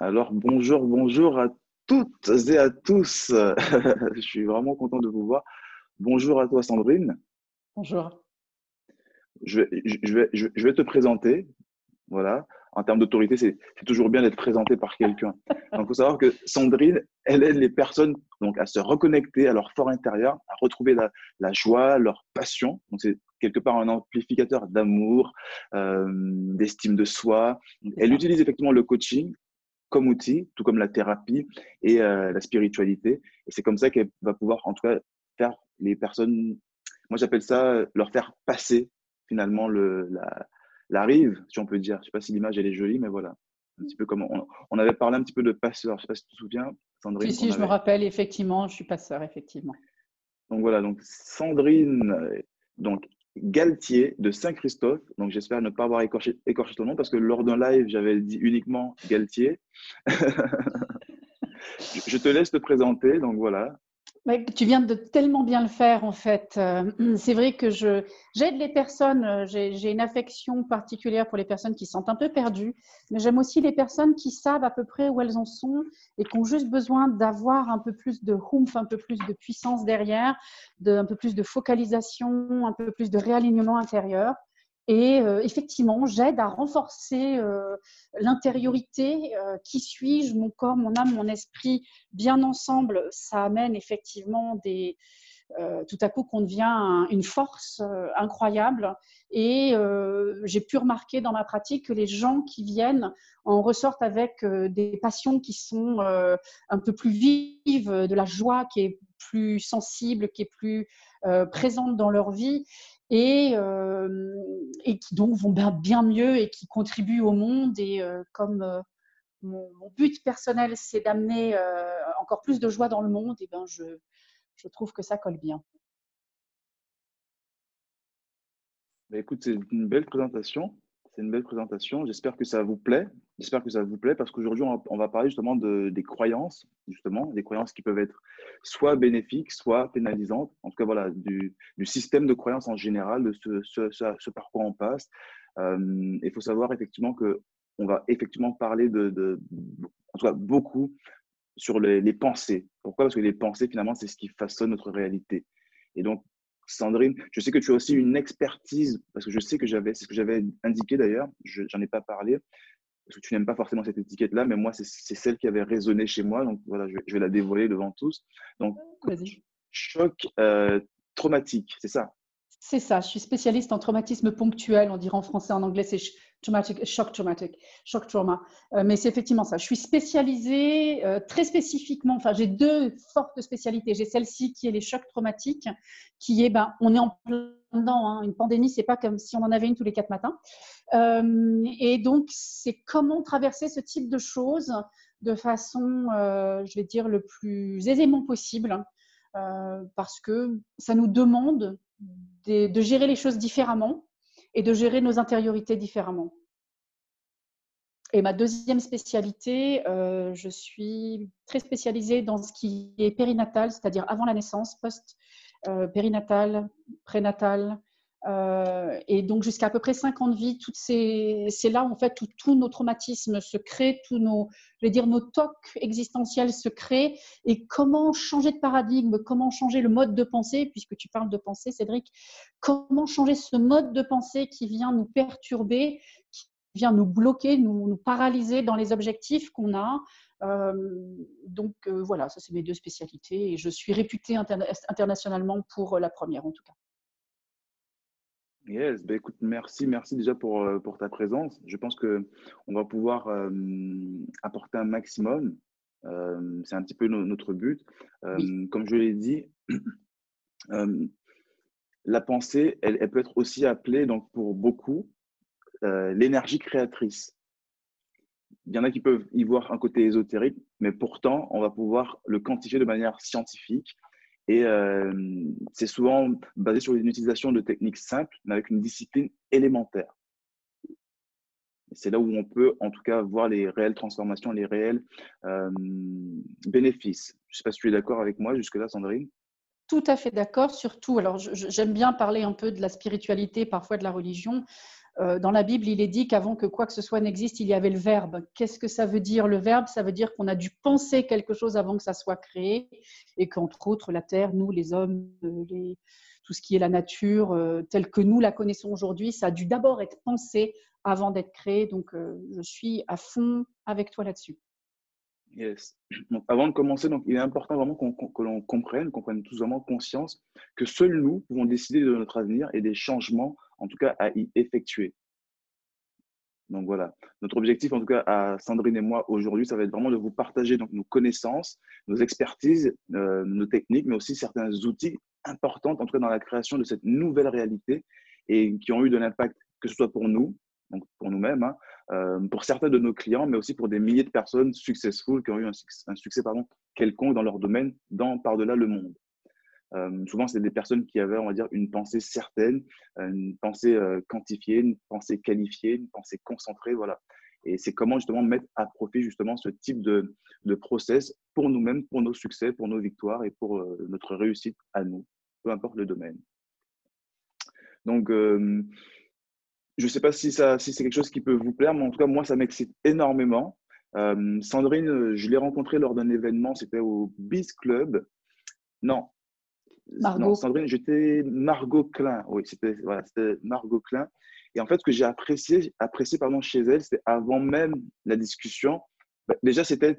Alors bonjour, bonjour à toutes et à tous. Je suis vraiment content de vous voir. Bonjour à toi Sandrine. Bonjour. Je vais, je vais, je vais te présenter. Voilà. En termes d'autorité, c'est toujours bien d'être présenté par quelqu'un. Donc, il faut savoir que Sandrine, elle aide les personnes donc, à se reconnecter à leur fort intérieur, à retrouver la, la joie, leur passion. Donc, c'est quelque part un amplificateur d'amour, euh, d'estime de soi. Elle utilise effectivement le coaching comme outil, tout comme la thérapie et euh, la spiritualité. Et c'est comme ça qu'elle va pouvoir, en tout cas, faire les personnes, moi j'appelle ça, leur faire passer finalement le, la, la rive, si on peut dire. Je ne sais pas si l'image elle est jolie, mais voilà. Un petit peu comme on, avait parlé un petit peu de passeur. Je ne sais pas si tu te souviens, Sandrine. Si, si, je me rappelle, effectivement, je suis passeur, effectivement. Donc voilà, donc Sandrine, donc Galtier de Saint-Christophe. Donc j'espère ne pas avoir écorché, ton nom parce que lors d'un live, j'avais dit uniquement Galtier. je te laisse te présenter. Donc voilà, tu viens de tellement bien le faire en fait. Euh, c'est vrai que je j'aide les personnes. Euh, j'ai une affection particulière pour les personnes qui se sentent un peu perdues, mais j'aime aussi les personnes qui savent à peu près où elles en sont et qui ont juste besoin d'avoir un peu plus de humph, un peu plus de puissance derrière, de, un peu plus de focalisation, un peu plus de réalignement intérieur. Et euh, effectivement, j'aide à renforcer euh, l'intériorité. Euh, qui suis-je Mon corps, mon âme, mon esprit, bien ensemble, ça amène effectivement des, tout à coup qu'on devient une force incroyable. Et j'ai pu remarquer dans ma pratique que les gens qui viennent en ressortent avec des passions qui sont un peu plus vives, de la joie qui est plus sensible, qui est plus présente dans leur vie et, qui donc vont bien, mieux et qui contribuent au monde. Et comme mon, but personnel, c'est d'amener encore plus de joie dans le monde, et ben je, je trouve que ça colle bien. Bah, écoute, c'est une belle présentation. C'est une belle présentation. J'espère que ça vous plaît. J'espère que ça vous plaît parce qu'aujourd'hui, on, va parler justement de, des croyances, justement, des croyances qui peuvent être soit bénéfiques, soit pénalisantes. En tout cas, voilà, du, système de croyances en général, de ce, ce, par quoi on passe. Euh, il faut savoir effectivement que on va effectivement parler de, en tout cas, beaucoup sur les pensées. Pourquoi? Parce que les pensées, finalement, c'est ce qui façonne notre réalité. Et donc, Sandrine, je sais que tu as aussi une expertise, parce que je sais que j'avais, c'est ce que j'avais indiqué d'ailleurs, je n'en ai pas parlé, parce que tu n'aimes pas forcément cette étiquette-là, mais moi, c'est celle qui avait résonné chez moi, donc voilà, je, vais la dévoiler devant tous. Donc, choc euh, traumatique, c'est ça? C'est ça, je suis spécialiste en traumatisme ponctuel, on dirait en français, en anglais, c'est traumatic, shock traumatic, trauma. Euh, mais c'est effectivement ça. Je suis spécialisée euh, très spécifiquement. Enfin, j'ai deux fortes spécialités. J'ai celle-ci qui est les chocs traumatiques, qui est, ben, on est en plein dedans. Hein. Une pandémie, c'est pas comme si on en avait une tous les quatre matins. Euh, et donc, c'est comment traverser ce type de choses de façon, je vais dire, le plus aisément possible, parce que ça nous demande de gérer les choses différemment et de gérer nos intériorités différemment. Et ma deuxième spécialité, euh, je suis très spécialisée dans ce qui est périnatal, c'est-à-dire avant la naissance, post-périnatal, prénatal, euh, et donc jusqu'à à peu près 5 ans de vie, c'est là en fait où tous nos traumatismes se créent, tous nos, je vais dire, nos tocs existentiels se créent. Et comment changer de paradigme, comment changer le mode de pensée, puisque tu parles de pensée, Cédric, comment changer ce mode de pensée qui vient nous perturber, qui vient nous bloquer, nous, paralyser dans les objectifs qu'on a. Euh, donc euh, voilà, ça c'est mes deux spécialités et je suis réputée internationalement pour la première en tout cas. Yes, ben écoute, merci, merci déjà pour, euh, pour ta présence. Je pense que on va pouvoir euh, apporter un maximum. Euh, c'est un petit peu notre but. Comme je l'ai dit, la pensée, elle, elle, peut être aussi appelée, donc pour beaucoup, l'énergie créatrice. Il y en a qui peuvent y voir un côté ésotérique, mais pourtant, on va pouvoir le quantifier de manière scientifique et euh, c'est souvent basé sur une utilisation de techniques simples, mais avec une discipline élémentaire. C'est là où on peut, en tout cas, voir les réelles transformations, les réels euh, bénéfices. Je ne sais pas si tu es d'accord avec moi jusque-là, Sandrine. Tout à fait d'accord, surtout, alors j'aime bien parler un peu de la spiritualité, parfois de la religion. Euh, dans la Bible, il est dit qu'avant que quoi que ce soit n'existe, il y avait le verbe. Qu'est-ce que ça veut dire le verbe? Ça veut dire qu'on a dû penser quelque chose avant que ça soit créé et qu'entre autres, la terre, nous, les hommes, euh, tout ce qui est la nature, euh, telle que nous la connaissons aujourd'hui, ça a dû d'abord être pensé avant d'être créé. Donc, je suis à fond avec toi là-dessus. Yes. avant de commencer, donc, il est important vraiment que l'on comprenne, qu'on prenne tous vraiment conscience que seuls nous pouvons décider de notre avenir et des changements, en tout cas, à y effectuer. Donc voilà, notre objectif, en tout cas, à Sandrine et moi aujourd'hui, ça va être vraiment de vous partager donc, nos connaissances, nos expertises, euh, nos techniques, mais aussi certains outils importants, en tout cas, dans la création de cette nouvelle réalité et qui ont eu de l'impact, que ce soit pour nous, donc pour nous-mêmes, hein, euh, pour certains de nos clients, mais aussi pour des milliers de personnes successful qui ont eu un, succès quelconque dans leur domaine, dans par-delà le monde. Euh, souvent, c'est des personnes qui avaient, on va dire, une pensée certaine, euh, une pensée quantifiée, une pensée qualifiée, une pensée concentrée, voilà. Et c'est comment justement mettre à profit justement ce type de, de process pour nous-mêmes, pour nos succès, pour nos victoires et pour notre réussite à nous, peu importe le domaine. Donc, je ne sais pas si, si c'est quelque chose qui peut vous plaire, mais en tout cas, moi, ça m'excite énormément. Euh, Sandrine, je l'ai rencontrée lors d'un événement, c'était au Biz Club. Non, Margot. Sandrine, j'étais Margot Klein. Oui, c'était voilà, Margot Klein. Et en fait, ce que j'ai apprécié, apprécié pardon, chez elle, c'était avant même la discussion. Bah, déjà, c'était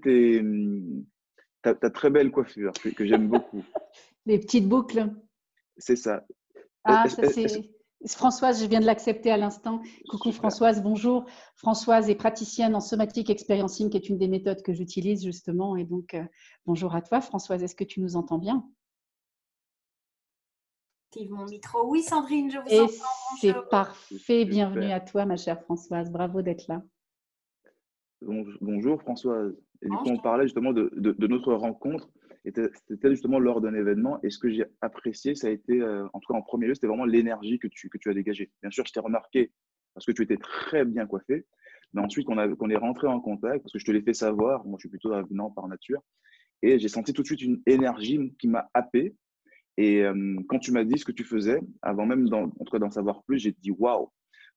ta, ta, très belle coiffure que, que j'aime beaucoup. Les petites boucles. C'est ça. Ah, ça c'est. Françoise, je viens de l'accepter à l'instant. Coucou Françoise, bonjour. Françoise est praticienne en somatique experiencing, qui est une des méthodes que j'utilise justement. Et donc, euh, bonjour à toi. Françoise, est-ce que tu nous entends bien? Mon micro. Oui, Sandrine, je vous entends. C'est parfait. Bienvenue à toi, ma chère Françoise. Bravo d'être là. Bonjour Françoise. Et du coup, on parlait justement de notre rencontre c'était justement lors d'un événement. Et ce que j'ai apprécié, ça a été, euh, en tout cas en premier lieu, c'était vraiment l'énergie que tu, que tu as dégagée. Bien sûr, je t'ai remarqué parce que tu étais très bien coiffé. Mais ensuite, qu'on est rentré en contact, parce que je te l'ai fait savoir, moi je suis plutôt avenant par nature, et j'ai senti tout de suite une énergie qui m'a happé. Et euh, quand tu m'as dit ce que tu faisais, avant même en tout cas d'en savoir plus, j'ai dit waouh.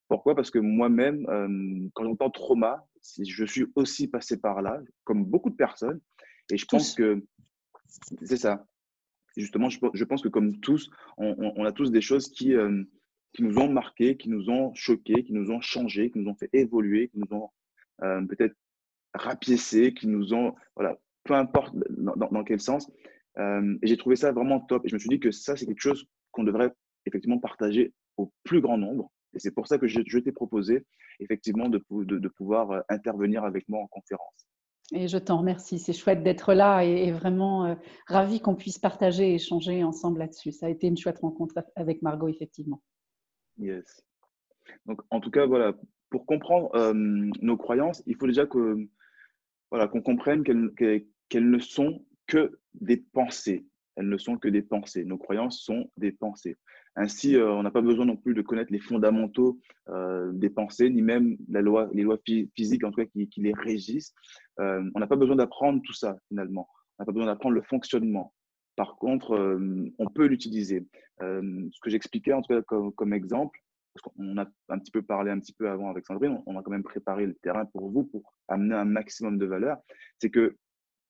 Pourquoi? Parce que moi-même, euh, quand j'entends trauma, je suis aussi passé par là, comme beaucoup de personnes. Et je pense que c'est ça. Justement, je, pense que comme tous, on, a tous des choses qui, euh, qui nous ont marqués, qui nous ont choqués, qui nous ont changés, qui nous ont fait évoluer, qui nous ont peut-être rapiécés, qui nous ont, voilà, peu importe dans, quel sens. Euh, et j'ai trouvé ça vraiment top. Et je me suis dit que ça, c'est quelque chose qu'on devrait effectivement partager au plus grand nombre. Et c'est pour ça que je, t'ai proposé effectivement de, de, pouvoir intervenir avec moi en conférence. Et je t'en remercie. C'est chouette d'être là et, vraiment euh, ravi qu'on puisse partager et échanger ensemble là-dessus. Ça a été une chouette rencontre avec Margot, effectivement. Yes. Donc, en tout cas, voilà, pour comprendre euh, nos croyances, il faut déjà que voilà, qu'on comprenne qu'elles ne sont que des pensées. Elles ne sont que des pensées. Nos croyances sont des pensées. Ainsi, euh, on n'a pas besoin non plus de connaître les fondamentaux euh, des pensées, ni même la loi, les lois physiques en tout cas qui, les régissent. Euh, on n'a pas besoin d'apprendre tout ça finalement. On n'a pas besoin d'apprendre le fonctionnement. Par contre, on peut l'utiliser. ce que j'expliquais en tout cas comme, exemple, parce qu'on a un petit peu parlé un petit peu avant avec Sandrine, on a quand même préparé le terrain pour vous pour amener un maximum de valeur. C'est que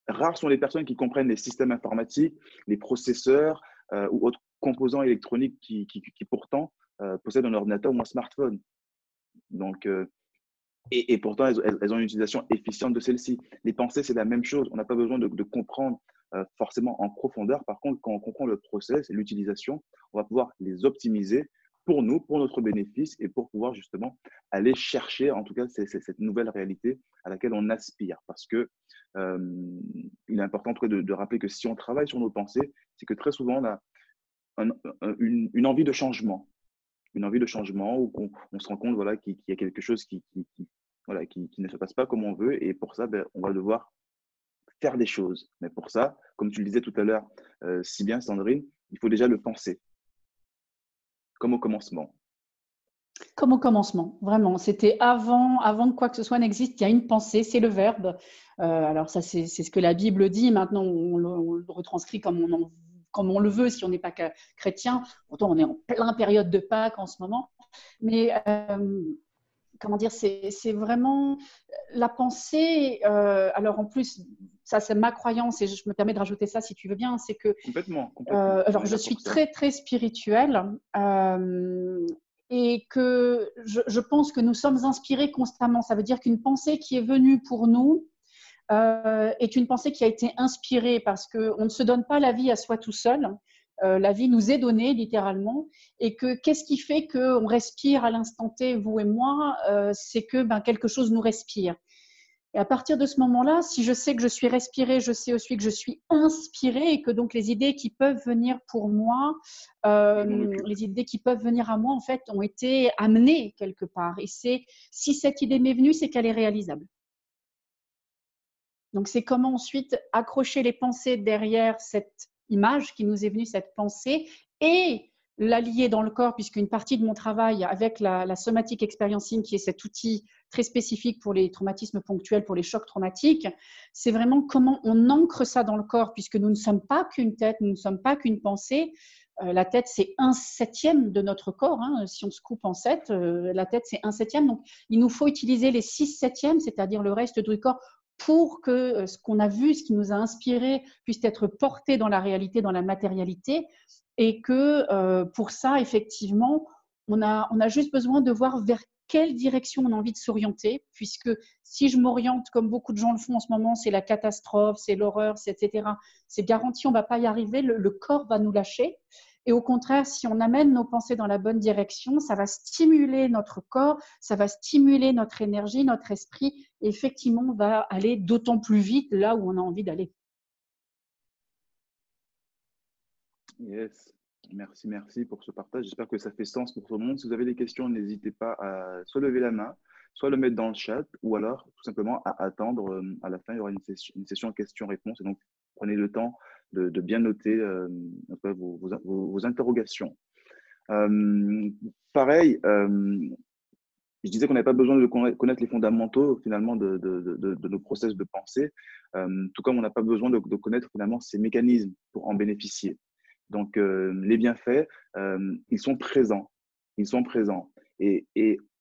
rares sont les personnes qui comprennent les systèmes informatiques, les processeurs ou autres composants électroniques qui, pourtant euh, possèdent un ordinateur ou un smartphone. Donc, euh, et, pourtant, elles, ont une utilisation efficiente de celle-ci. Les pensées, c'est la même chose. On n'a pas besoin de, comprendre euh, forcément en profondeur. Par contre, quand on comprend le process et l'utilisation, on va pouvoir les optimiser pour nous, pour notre bénéfice et pour pouvoir justement aller chercher, en tout cas, cette nouvelle réalité à laquelle on aspire. Parce que il est important de, de, rappeler que si on travaille sur nos pensées, c'est que très souvent, on a une, envie de changement. Une envie de changement où on, se rend compte voilà, qu'il y a quelque chose qui, voilà, qui, ne se passe pas comme on veut. Et pour ça, ben, on va devoir faire des choses. Mais pour ça, comme tu le disais tout à l'heure, euh, si bien Sandrine, il faut déjà le penser. Comme au commencement. Comme au commencement, vraiment. C'était avant, avant que quoi que ce soit n'existe. Il y a une pensée, c'est le verbe. Euh, alors ça, c'est ce que la Bible dit. Maintenant, on le, on le retranscrit comme on en comme on le veut si on n'est pas chrétien. Pourtant, on est en plein période de Pâques en ce moment. Mais comment dire, c'est vraiment la pensée. alors en plus, ça c'est ma croyance et je me permets de rajouter ça si tu veux bien, c'est que complètement. alors je suis très très spirituelle et que je, pense que nous sommes inspirés constamment. Ça veut dire qu'une pensée qui est venue pour nous euh, est une pensée qui a été inspirée parce qu'on ne se donne pas la vie à soi tout seul. Euh, la vie nous est donnée littéralement et que qu'est-ce qui fait qu'on respire à l'instant T, vous et moi, euh, c'est que ben, quelque chose nous respire. Et à partir de ce moment-là, si je sais que je suis respirée, je sais aussi que je suis inspirée et que donc les idées qui peuvent venir pour moi, euh, les idées qui peuvent venir à moi, en fait, ont été amenées quelque part. Et c'est si cette idée m'est venue, c'est qu'elle est réalisable. Donc c'est comment ensuite accrocher les pensées derrière cette image qui nous est venue, cette pensée, et l'allier dans le corps, puisqu'une partie de mon travail avec la, la somatic experiencing, qui est cet outil très spécifique pour les traumatismes ponctuels, pour les chocs traumatiques, c'est vraiment comment on ancre ça dans le corps, puisque nous ne sommes pas qu'une tête, nous ne sommes pas qu'une pensée. Euh, la tête, c'est un septième de notre corps. Hein. Si on se coupe en sept, euh, la tête, c'est un septième. Donc, il nous faut utiliser les six septièmes, c'est-à-dire le reste du corps, pour que euh, ce qu'on a vu, ce qui nous a inspiré, puisse être porté dans la réalité, dans la matérialité. Et que pour ça, effectivement, on a, on a juste besoin de voir vers quelle direction on a envie de s'orienter, puisque si je m'oriente comme beaucoup de gens le font en ce moment, c'est la catastrophe, c'est l'horreur, etc. C'est garanti, on ne va pas y arriver, le, corps va nous lâcher. Et au contraire, si on amène nos pensées dans la bonne direction, ça va stimuler notre corps, ça va stimuler notre énergie, notre esprit, et effectivement, on va aller d'autant plus vite là où on a envie d'aller. Yes. Merci, merci pour ce partage. J'espère que ça fait sens pour tout le monde. Si vous avez des questions, n'hésitez pas à soit lever la main, soit le mettre dans le chat, ou alors tout simplement à attendre. Euh, à la fin, il y aura une session, session questions-réponses. Et donc, prenez le temps de, bien noter euh, vos, interrogations. Euh, pareil, je disais qu'on n'avait pas besoin de connaître les fondamentaux finalement de, de, nos process de pensée, tout comme on n'a pas besoin de, connaître finalement ces mécanismes pour en bénéficier. Donc, euh, les bienfaits, euh, ils sont présents. Ils sont présents. Et,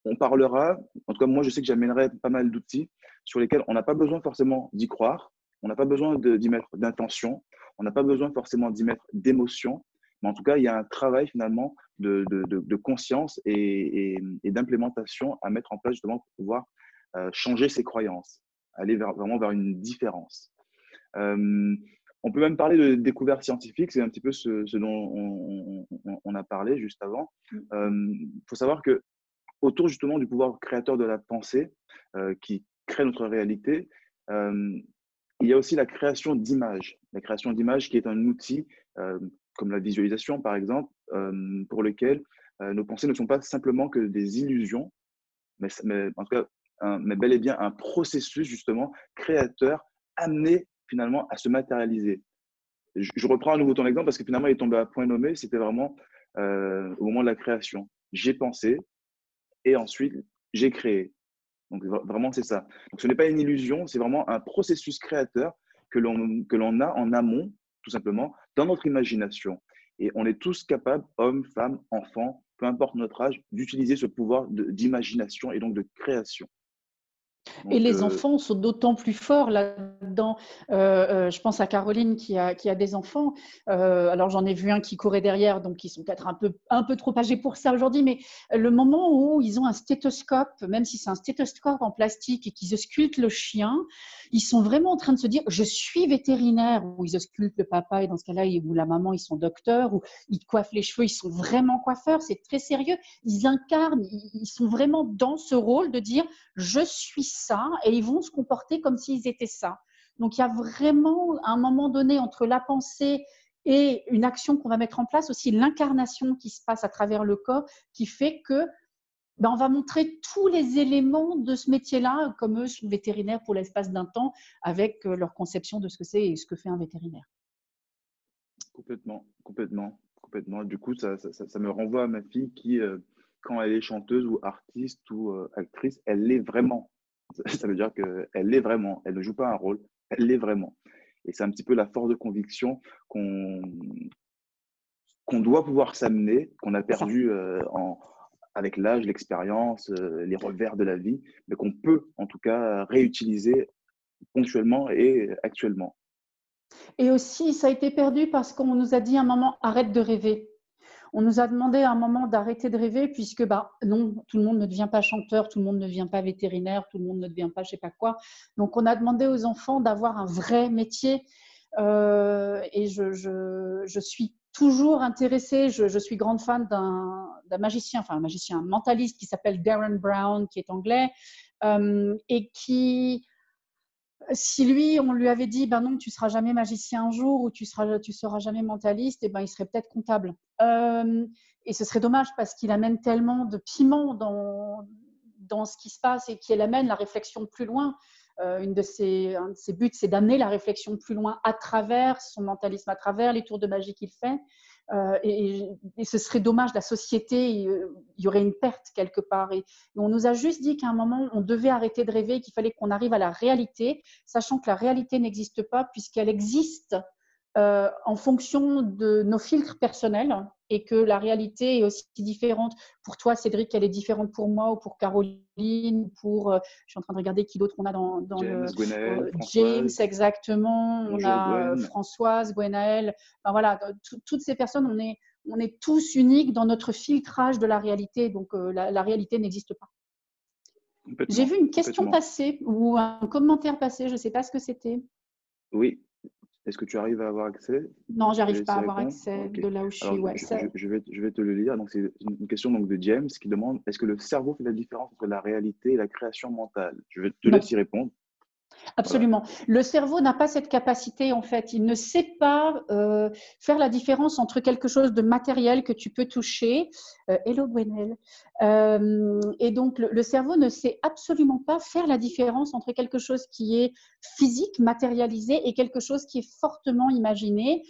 on parlera, en tout cas, moi, je sais que j'amènerai pas mal d'outils sur lesquels on n'a pas besoin forcément d'y croire, on n'a pas besoin d'y mettre d'intention, on n'a pas besoin forcément d'y mettre d'émotion, mais en tout cas, il y a un travail finalement de, conscience et, d'implémentation à mettre en place justement pour pouvoir euh, changer ses croyances, aller vraiment vers une différence. On peut même parler de découverte scientifique, c'est un petit peu ce, dont on, a parlé juste avant. Il mm. euh, faut savoir que autour justement du pouvoir créateur de la pensée euh, qui crée notre réalité, euh, il y a aussi la création d'images. La création d'images qui est un outil comme la visualisation par exemple, pour lequel nos pensées ne sont pas simplement que des illusions, mais, mais en tout cas, mais bel et bien un processus justement créateur amené finalement à se matérialiser. Je, reprends à nouveau ton exemple parce que finalement, il est tombé à point nommé. C'était vraiment euh, au moment de la création. J'ai pensé et ensuite j'ai créé. Donc vraiment, c'est ça. Donc ce n'est pas une illusion, c'est vraiment un processus créateur que l'on a en amont, tout simplement, dans notre imagination. Et on est tous capables, hommes, femmes, enfants, peu importe notre âge, d'utiliser ce pouvoir d'imagination et donc de création et les euh, enfants sont d'autant plus forts là-dedans. Euh, euh, je pense à Caroline qui a, qui a des enfants. alors j'en ai vu un qui courait derrière, donc ils sont peut-être un peu, un peu trop âgés pour ça aujourd'hui, mais le moment où ils ont un stéthoscope, même si c'est un stéthoscope en plastique et qu'ils auscultent le chien, ils sont vraiment en train de se dire je suis vétérinaire, ou ils auscultent le papa et dans ce cas-là, ou la maman, ils sont docteurs, ou ils coiffent les cheveux, ils sont vraiment coiffeurs, c'est très sérieux. Ils incarnent, ils sont vraiment dans ce rôle de dire je suis ça et ils vont se comporter comme s'ils étaient ça. Donc il y a vraiment un moment donné entre la pensée et une action qu'on va mettre en place, aussi l'incarnation qui se passe à travers le corps, qui fait que ben, on va montrer tous les éléments de ce métier-là, comme eux sont vétérinaires pour l'espace d'un temps, avec euh, leur conception de ce que c'est et ce que fait un vétérinaire. Complètement, complètement, complètement. Du coup, ça, me renvoie à ma fille qui, euh, quand elle est chanteuse ou artiste ou euh, actrice, elle l'est vraiment. Ça veut dire qu'elle l'est vraiment. Elle ne joue pas un rôle, elle l'est vraiment. Et c'est un petit peu la force de conviction qu'on qu'on doit pouvoir s'amener, qu'on a perdu euh, en, avec l'âge, l'expérience, euh, les revers de la vie, mais qu'on peut en tout cas réutiliser ponctuellement et actuellement. Et aussi, ça a été perdu parce qu'on nous a dit à un moment arrête de rêver. On nous a demandé à un moment d'arrêter de rêver puisque bah, non, tout le monde ne devient pas chanteur, tout le monde ne devient pas vétérinaire, tout le monde ne devient pas je sais pas quoi. Donc on a demandé aux enfants d'avoir un vrai métier. Euh, et je, je, je, suis toujours intéressée, je, je suis grande fan d'un magicien, enfin un magicien, un mentaliste qui s'appelle Darren Brown, qui est anglais, euh, et qui si lui, on lui avait dit, ben non, tu seras jamais magicien un jour ou tu seras, seras jamais mentaliste, et eh ben il serait peut-être comptable. Euh, et ce serait dommage parce qu'il amène tellement de piment dans, dans ce qui se passe et qu'il amène la réflexion plus loin. Euh, une de ses, un de ses buts, c'est d'amener la réflexion plus loin à travers son mentalisme, à travers les tours de magie qu'il fait. Euh, et, ce serait dommage, la société, il y aurait une perte quelque part. Et, on nous a juste dit qu'à un moment, on devait arrêter de rêver, qu'il fallait qu'on arrive à la réalité, sachant que la réalité n'existe pas puisqu'elle existe euh, en fonction de nos filtres personnels et que la réalité est aussi différente. Pour toi, Cédric, elle est différente pour moi ou pour Caroline, pour, euh, je suis en train de regarder qui d'autre on a dans, James, le, euh, James, exactement, on a Françoise, Gwenaël, voilà, toutes ces personnes, on est, on est tous uniques dans notre filtrage de la réalité, donc la, la, réalité n'existe pas. J'ai vu une question passer ou un commentaire passer, je ne sais pas ce que c'était. Oui, est-ce que tu arrives à avoir accès? Non, j'arrive pas à avoir accès de là où je suis. Ouais, je, vais, je, vais, te le lire. Donc, c'est une question donc, de James qui demande est-ce que le cerveau fait la différence entre la réalité et la création mentale? Je vais te laisser répondre. Absolument. Le cerveau n'a pas cette capacité, en fait. Il ne sait pas euh, faire la différence entre quelque chose de matériel que tu peux toucher. Euh, hello, Gwenel. Euh, et donc, le, cerveau ne sait absolument pas faire la différence entre quelque chose qui est physique, matérialisé, et quelque chose qui est fortement imaginé.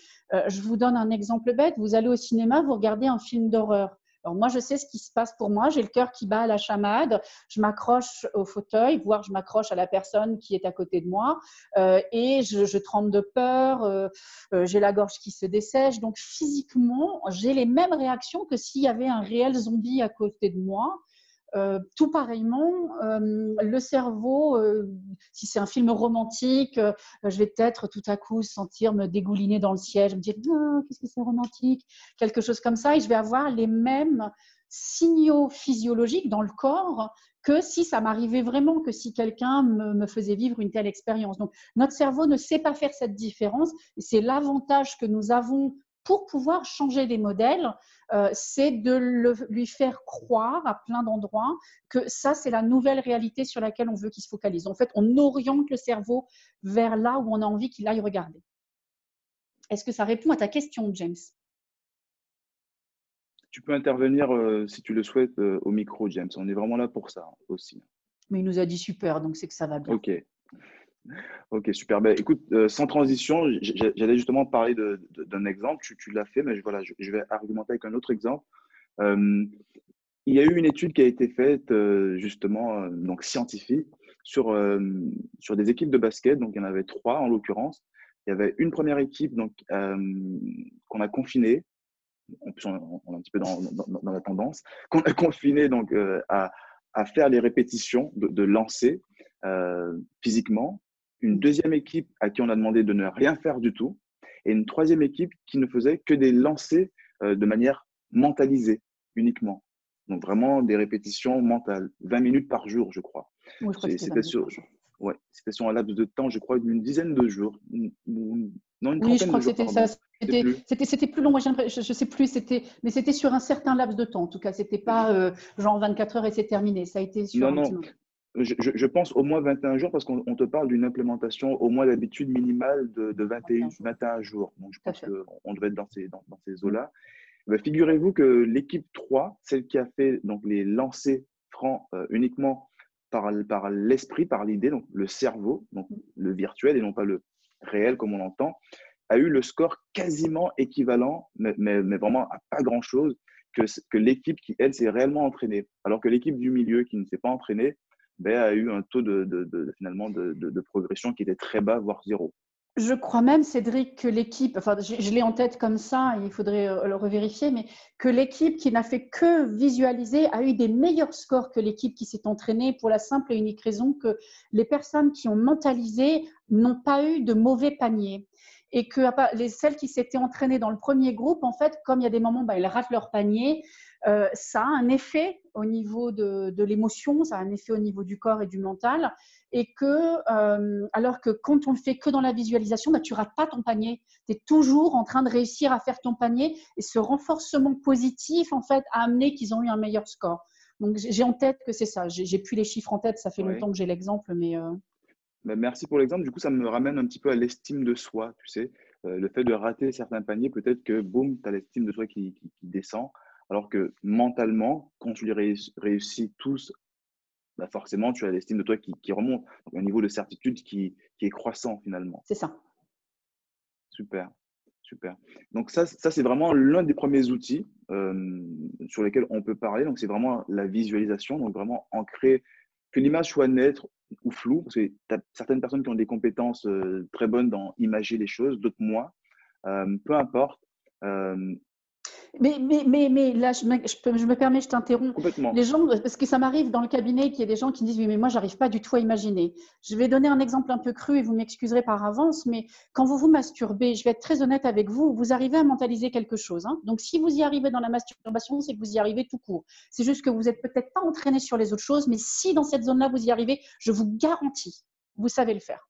je vous donne un exemple bête. Vous allez au cinéma, vous regardez un film d'horreur. Alors moi, je sais ce qui se passe pour moi. J'ai le cœur qui bat à la chamade. Je m'accroche au fauteuil, voire je m'accroche à la personne qui est à côté de moi, euh, et je, je, tremble de peur. Euh, euh, j'ai la gorge qui se dessèche. Donc physiquement, j'ai les mêmes réactions que s'il y avait un réel zombie à côté de moi. Euh, tout pareillement, euh, le cerveau, euh, si c'est un film romantique, je vais peut-être tout à coup sentir me dégouliner dans le siège, me dire ah, qu'est-ce que c'est romantique, quelque chose comme ça, et je vais avoir les mêmes signaux physiologiques dans le corps que si ça m'arrivait vraiment, que si quelqu'un me, me, faisait vivre une telle expérience. Donc, notre cerveau ne sait pas faire cette différence, et c'est l'avantage que nous avons pour pouvoir changer les modèles, euh, c'est de lui faire croire à plein d'endroits que ça, c'est la nouvelle réalité sur laquelle on veut qu'il se focalise. En fait, on oriente le cerveau vers là où on a envie qu'il aille regarder. Est-ce que ça répond à ta question, James? Tu peux intervenir euh, si tu le souhaites euh, au micro, James. On est vraiment là pour ça aussi. Mais il nous a dit super, donc c'est que ça va bien. Ok. Ok, super. Ben, écoute, euh, sans transition, j'allais justement parler d'un exemple. Tu, l'as fait, mais je, voilà, je, vais argumenter avec un autre exemple. Euh, il y a eu une étude qui a été faite, euh, justement, donc scientifique, sur, sur des équipes de basket. Donc, il y en avait trois en l'occurrence. Il y avait une première équipe donc qu'on a confinée. En plus, on, est un petit peu dans, dans, la tendance. Qu'on a confinée donc à, à, faire les répétitions de, de lancer physiquement une deuxième équipe à qui on a demandé de ne rien faire du tout, et une troisième équipe qui ne faisait que des lancers euh, de manière mentalisée uniquement. Donc vraiment des répétitions mentales, 20 minutes par jour, je crois. c'était sur, ouais, sur un laps de temps, je crois, d'une dizaine de jours. Non, une oui, je crois que c'était ça. C'était plus long, moi, je ne sais plus, mais c'était sur un certain laps de temps. En tout cas, c'était pas euh, genre 24 heures et c'est terminé. Ça a été sur non, non je, pense au moins 21 jours parce qu'on te parle d'une implémentation au moins d'habitude minimale de, de 21, 21, jours. Donc, je pense qu'on devait être dans ces, dans, ces eaux-là. Ben, figurez-vous que l'équipe 3, celle qui a fait donc, les lancers francs euh, uniquement par, par l'esprit, par l'idée, donc le cerveau, donc le virtuel et non pas le réel comme on l'entend, a eu le score quasiment équivalent, mais, mais, mais vraiment à pas grand-chose, que, que l'équipe qui, elle, s'est réellement entraînée. Alors que l'équipe du milieu qui ne s'est pas entraînée, ben, a eu un taux de, finalement de, progression qui était très bas, voire zéro. je crois même, Cédric, que l'équipe, enfin, je, l'ai en tête comme ça, il faudrait euh, le revérifier, mais que l'équipe qui n'a fait que visualiser a eu des meilleurs scores que l'équipe qui s'est entraînée pour la simple et unique raison que les personnes qui ont mentalisé n'ont pas eu de mauvais paniers. Et que les, celles qui s'étaient entraînées dans le premier groupe, en fait, comme il y a des moments, bah, elles ratent leur panier, euh, ça a un effet au niveau de, de l'émotion, ça a un effet au niveau du corps et du mental et que, euh, alors que quand on le fait que dans la visualisation, bah, tu rates pas ton panier. Tu es toujours en train de réussir à faire ton panier et ce renforcement positif, en fait, a amené qu'ils ont eu un meilleur score. Donc, j'ai en tête que c'est ça. J'ai plus les chiffres en tête, ça fait longtemps que j'ai l'exemple, mais. Euh, bah, merci pour l'exemple. Du coup, ça me ramène un petit peu à l'estime de soi, tu sais. Euh, le fait de rater certains paniers, peut-être que, boum, tu as l'estime de soi qui, descend. Alors que mentalement, quand tu les réussis tous bah, forcément, tu as l'estime de toi qui, remonte. Donc, un niveau de certitude qui, est croissant finalement. C'est ça. Super, super. Donc, ça, ça c'est vraiment l'un des premiers outils euh, sur lesquels on peut parler. Donc, c'est vraiment la visualisation. Donc, vraiment ancrer, que l'image soit nette ou floue, parce que tu as certaines personnes qui ont des compétences euh, très bonnes dans imager les choses, d'autres moins. Euh, peu importe. Mais, mais, mais, mais là, je me, je, me permets, je t'interromps. Les gens, parce que ça m'arrive dans le cabinet qu'il y ait des gens qui me disent Oui, mais moi, j'arrive pas du tout à imaginer. Je vais donner un exemple un peu cru et vous m'excuserez par avance, mais quand vous vous masturbez, je vais être très honnête avec vous, vous arrivez à mentaliser quelque chose. Hein. Donc, si vous y arrivez dans la masturbation, c'est que vous y arrivez tout court. C'est juste que vous n'êtes peut-être pas entraîné sur les autres choses, mais si dans cette zone-là, vous y arrivez, je vous garantis, vous savez le faire.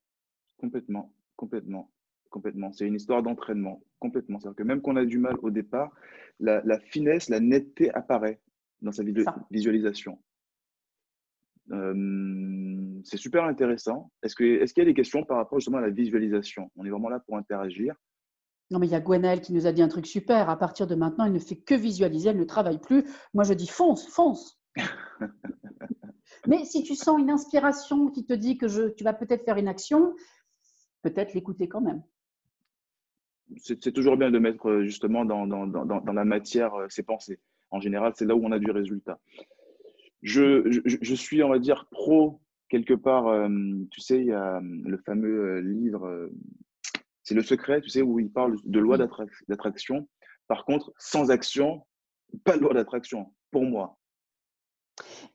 Complètement, complètement complètement. C'est une histoire d'entraînement, complètement. C'est-à-dire que même qu'on a du mal au départ, la, finesse, la netteté apparaît dans sa visualisation. Euh, c'est super intéressant. Est-ce qu'il est y a des questions par rapport justement à la visualisation? On est vraiment là pour interagir. Non, mais il y a Gwenaëlle qui nous a dit un truc super. À partir de maintenant, elle ne fait que visualiser, elle ne travaille plus. Moi, je dis fonce, fonce. mais si tu sens une inspiration qui te dit que je, tu vas peut-être faire une action, peut-être l'écouter quand même c'est toujours bien de mettre euh, justement dans, dans, dans, dans la matière euh, ses pensées. En général, c'est là où on a du résultat. Je, je, je, suis, on va dire, pro quelque part. Euh, tu sais, il y a le fameux livre, c'est Le Secret, tu sais, où il parle de loi d'attraction. Par contre, sans action, pas de loi d'attraction, pour moi.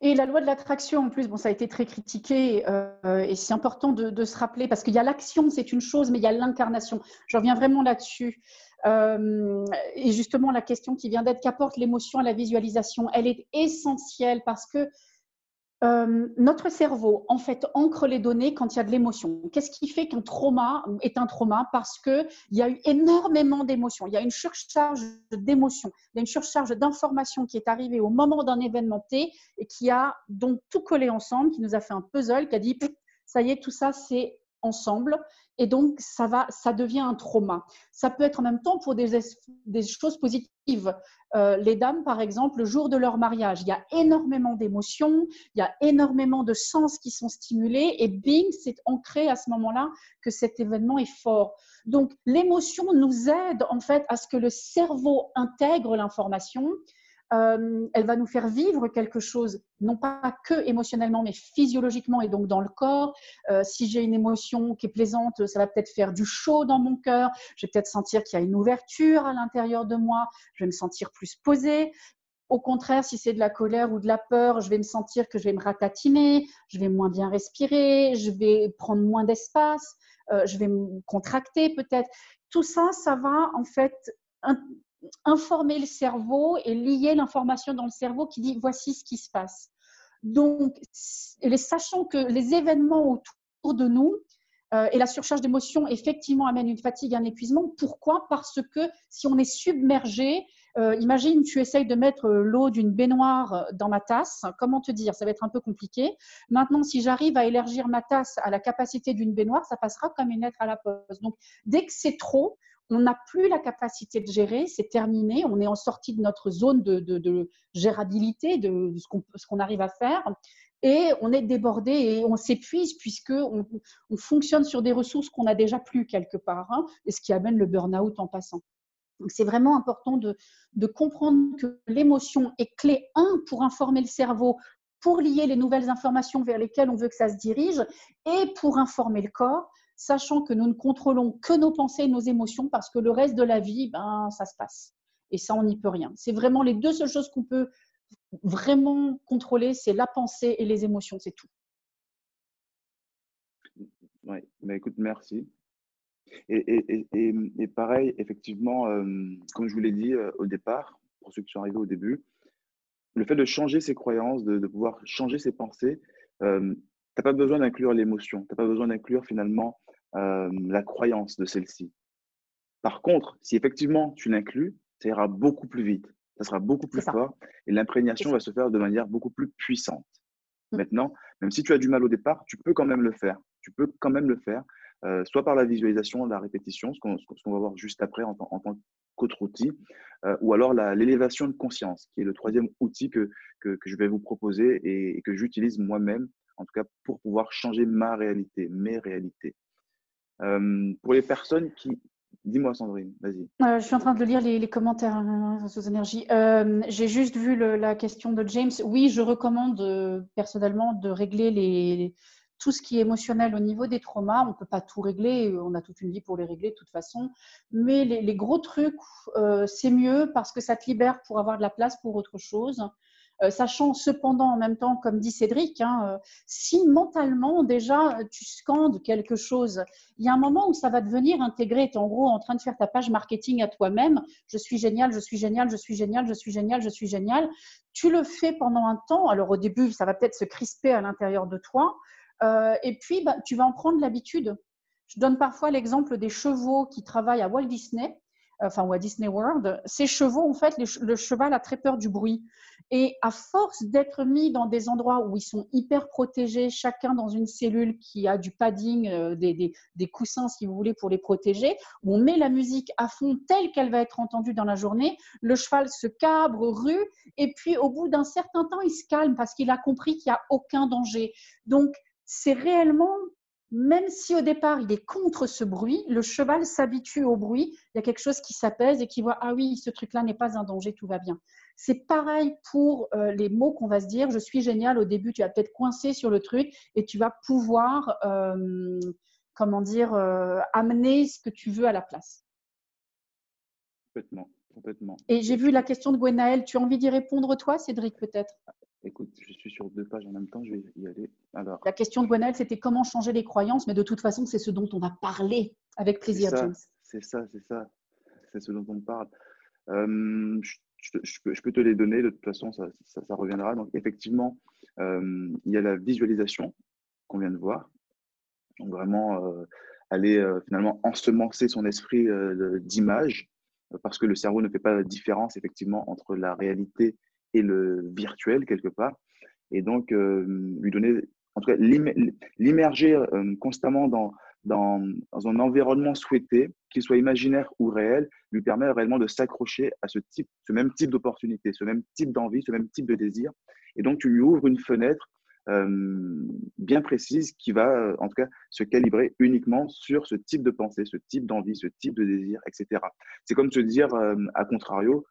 Et la loi de l'attraction, en plus, bon, ça a été très critiqué euh, et c'est important de, se rappeler parce qu'il y a l'action, c'est une chose, mais il y a l'incarnation. Je reviens vraiment là-dessus. Euh, et justement, la question qui vient d'être, qu'apporte l'émotion à la visualisation? Elle est essentielle parce que euh, notre cerveau, en fait, ancre les données quand il y a de l'émotion. Qu'est-ce qui fait qu'un trauma est un trauma? Parce qu'il y a eu énormément d'émotions. Il y a une surcharge d'émotions. Il y a une surcharge d'informations qui est arrivée au moment d'un événement T et qui a donc tout collé ensemble, qui nous a fait un puzzle, qui a dit ça y est, tout ça, c'est ensemble. Et donc, ça, va, ça devient un trauma. Ça peut être en même temps pour des, choses positives. Euh, les dames, par exemple, le jour de leur mariage, il y a énormément d'émotions, il y a énormément de sens qui sont stimulés et bing, c'est ancré à ce moment-là que cet événement est fort. Donc, l'émotion nous aide en fait à ce que le cerveau intègre l'information euh, elle va nous faire vivre quelque chose, non pas que émotionnellement, mais physiologiquement et donc dans le corps. Euh, si j'ai une émotion qui est plaisante, ça va peut-être faire du chaud dans mon cœur. Je vais peut-être sentir qu'il y a une ouverture à l'intérieur de moi. Je vais me sentir plus posée. Au contraire, si c'est de la colère ou de la peur, je vais me sentir que je vais me ratatiner, je vais moins bien respirer, je vais prendre moins d'espace, euh, je vais me contracter peut-être. Tout ça, ça va en fait informer le cerveau et lier l'information dans le cerveau qui dit voici ce qui se passe. Donc, sachant que les événements autour de nous euh, et la surcharge d'émotions effectivement amènent une fatigue, un épuisement. Pourquoi? Parce que si on est submergé, euh, imagine tu essayes de mettre euh, l'eau d'une baignoire dans ma tasse. Comment te dire? Ça va être un peu compliqué. Maintenant, si j'arrive à élargir ma tasse à la capacité d'une baignoire, ça passera comme une lettre à la pause. Donc, dès que c'est trop, on n'a plus la capacité de gérer, c'est terminé, on est en sortie de notre zone de, gérabilité, de ce qu'on arrive à faire, et on est débordé et on s'épuise puisque on, fonctionne sur des ressources qu'on a déjà plus quelque part, hein, et ce qui amène le burn-out en passant. Donc c'est vraiment important de, comprendre que l'émotion est clé, un, pour informer le cerveau, pour lier les nouvelles informations vers lesquelles on veut que ça se dirige, et pour informer le corps sachant que nous ne contrôlons que nos pensées et nos émotions parce que le reste de la vie, ben, ça se passe. Et ça, on n'y peut rien. C'est vraiment les deux seules choses qu'on peut vraiment contrôler, c'est la pensée et les émotions, c'est tout. Oui, mais écoute, merci. Et, et, pareil, effectivement, euh, comme je vous l'ai dit euh, au départ, pour ceux qui sont arrivés au début, le fait de changer ses croyances, de, pouvoir changer ses pensées, euh, tu n'as pas besoin d'inclure l'émotion, tu n'as pas besoin d'inclure finalement la croyance de celle-ci. Par contre, si effectivement tu l'inclus, ça ira beaucoup plus vite, ça sera beaucoup plus fort et l'imprégnation va se faire de manière beaucoup plus puissante. Mmh. Maintenant, même si tu as du mal au départ, tu peux quand même le faire. Tu peux quand même le faire euh, soit par la visualisation, la répétition, ce qu'on va voir juste après en, tant qu'autre outil, euh, ou alors l'élévation de conscience, qui est le troisième outil que, que, je vais vous proposer et, que j'utilise moi-même, en tout cas pour pouvoir changer ma réalité, mes réalités. Euh, pour les personnes qui... Dis-moi Sandrine, vas-y. je suis en train de lire les, commentaires hein, sous énergie. J'ai juste vu la question de James. Oui, je recommande personnellement de régler les tout ce qui est émotionnel au niveau des traumas, on ne peut pas tout régler, on a toute une vie pour les régler de toute façon, mais les, gros trucs, euh, c'est mieux parce que ça te libère pour avoir de la place pour autre chose. Euh, sachant cependant en même temps, comme dit Cédric, hein, euh, si mentalement déjà tu scandes quelque chose, il y a un moment où ça va devenir intégré. Tu es en gros en train de faire ta page marketing à toi-même. Je suis génial, je suis génial, je suis génial, je suis génial, je suis génial. Tu le fais pendant un temps. Alors au début, ça va peut-être se crisper à l'intérieur de toi. Euh, et puis, bah, tu vas en prendre l'habitude. Je donne parfois l'exemple des chevaux qui travaillent à Walt Disney, enfin ou à Disney World. Ces chevaux, en fait, le cheval a très peur du bruit. Et à force d'être mis dans des endroits où ils sont hyper protégés, chacun dans une cellule qui a du padding, euh, des, des, coussins, si vous voulez, pour les protéger, où on met la musique à fond telle qu'elle va être entendue dans la journée, le cheval se cabre, rue, et puis au bout d'un certain temps, il se calme parce qu'il a compris qu'il n'y a aucun danger. Donc, c'est réellement, même si au départ il est contre ce bruit, le cheval s'habitue au bruit, il y a quelque chose qui s'apaise et qui voit, ah oui, ce truc-là n'est pas un danger, tout va bien. C'est pareil pour euh, les mots qu'on va se dire, je suis génial, au début tu vas peut-être coincer sur le truc et tu vas pouvoir, euh, comment dire, euh, amener ce que tu veux à la place. Complètement. Complètement. Et j'ai vu la question de Gwenaël. Tu as envie d'y répondre, toi, Cédric, peut-être? Écoute, je suis sur deux pages en même temps, je vais y aller. Alors, la question de Gwenaël, c'était comment changer les croyances, mais de toute façon, c'est ce dont on a parlé avec plaisir, James. C'est ça, c'est ça. C'est ce dont on parle. Euh, je, peux, te les donner, de toute façon, ça, reviendra. Donc, effectivement, euh, il y a la visualisation qu'on vient de voir. Donc, vraiment, euh, aller finalement ensemencer son esprit d'image, parce que le cerveau ne fait pas la différence, effectivement, entre la réalité et le virtuel quelque part. Et donc, euh, lui donner, en tout cas, l'immerger euh, constamment dans, dans, dans, un environnement souhaité, qu'il soit imaginaire ou réel, lui permet réellement de s'accrocher à ce, type, ce même type d'opportunité, ce même type d'envie, ce même type de désir. Et donc, tu lui ouvres une fenêtre euh, bien précise qui va, en tout cas, se calibrer uniquement sur ce type de pensée, ce type d'envie, ce type de désir, etc. C'est comme se dire, à contrario,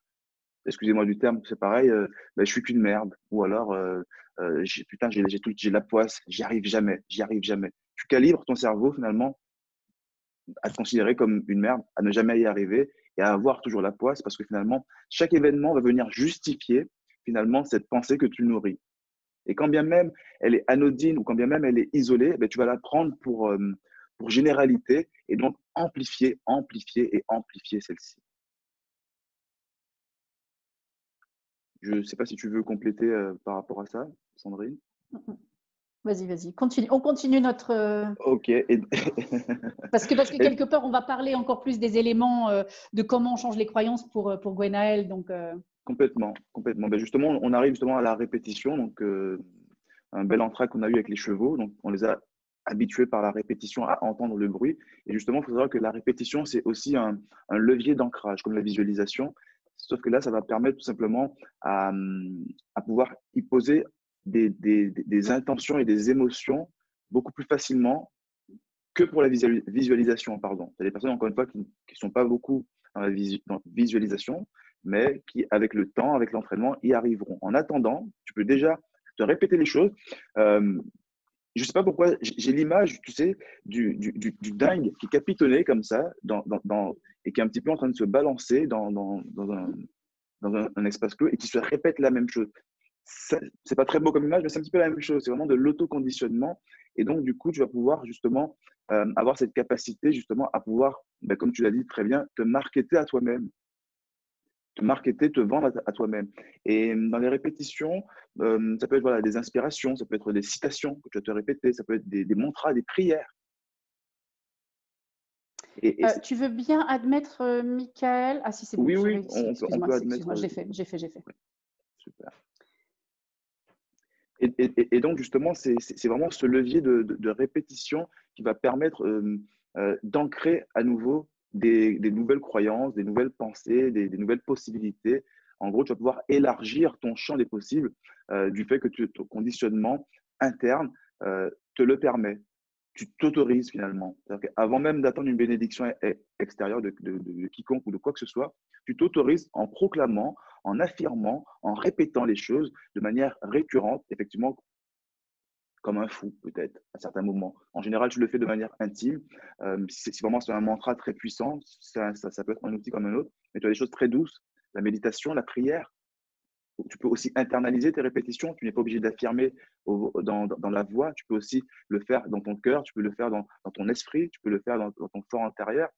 excusez-moi du terme, c'est pareil, euh, bah, je suis qu'une merde. Ou alors, euh, euh, putain, j'ai j'ai la poisse, j'y arrive jamais, j'y arrive jamais. Tu calibres ton cerveau finalement à te considérer comme une merde, à ne jamais y arriver et à avoir toujours la poisse parce que finalement, chaque événement va venir justifier finalement cette pensée que tu nourris. Et quand bien même elle est anodine ou quand bien même elle est isolée, ben, tu vas la prendre pour généralité et donc amplifier, amplifier et amplifier celle-ci. Je ne sais pas si tu veux compléter euh, par rapport à ça, Sandrine. Vas-y, vas-y. Continue. On continue notre. Euh, ok. parce, que, parce que quelque part, on va parler encore plus des éléments euh, de comment on change les croyances pour, pour Gwenaël. Donc, Complètement. complètement. Ben justement, on arrive justement à la répétition. Donc, un bel entraque qu'on a eu avec les chevaux. Donc, on les a habitués par la répétition à entendre le bruit. Et justement, il faut savoir que la répétition, c'est aussi un, un levier d'ancrage, comme la visualisation. Sauf que là, ça va permettre tout simplement à, pouvoir y poser des, intentions et des émotions beaucoup plus facilement que pour la visualisation. Pardon. Il y a des personnes, encore une fois, qui ne sont pas beaucoup dans la visualisation, mais qui, avec le temps, avec l'entraînement, y arriveront. En attendant, tu peux déjà te répéter les choses. Euh, je ne sais pas pourquoi, j'ai l'image, tu sais, du, dingue qui est capitonné comme ça dans, et qui est un petit peu en train de se balancer dans, un, espace clos et qui se répète la même chose. C'est pas très beau comme image, mais c'est un petit peu la même chose. C'est vraiment de l'autoconditionnement. Et donc, du coup, tu vas pouvoir justement euh, avoir cette capacité justement à pouvoir, ben, comme tu l'as dit très bien, te marketer à toi-même te marketer, te vendre à, toi-même. Et dans les répétitions, euh, ça peut être des inspirations, ça peut être des citations que tu vas te répéter, ça peut être des, des mantras, des prières. Et, euh, tu veux bien admettre euh, Michael? Ah si, c'est bon. Oui, oui, admettre. J'ai fait, j'ai fait, j'ai fait. Super. Et, et, donc, justement, c'est vraiment ce levier de, de, répétition qui va permettre d'ancrer à nouveau des, nouvelles croyances, des nouvelles pensées, des, nouvelles possibilités. En gros, tu vas pouvoir élargir ton champ des possibles euh, du fait que ton conditionnement interne euh, te le permet. Tu t'autorises finalement. Avant même d'attendre une bénédiction e-, e-, extérieure de, quiconque ou de quoi que ce soit, tu t'autorises en proclamant, en affirmant, en répétant les choses de manière récurrente, effectivement, comme un fou, peut-être, à certains moments. En général, je le fais de manière intime. Euh, si, vraiment c'est un mantra très puissant, ça, peut être un outil comme un autre, mais tu as des choses très douces. La méditation, la prière. Tu peux aussi internaliser tes répétitions. Tu n'es pas obligé d'affirmer dans, dans, la voix. Tu peux aussi le faire dans ton cœur. Tu peux le faire dans, dans ton esprit. Tu peux le faire dans, ton fort intérieur.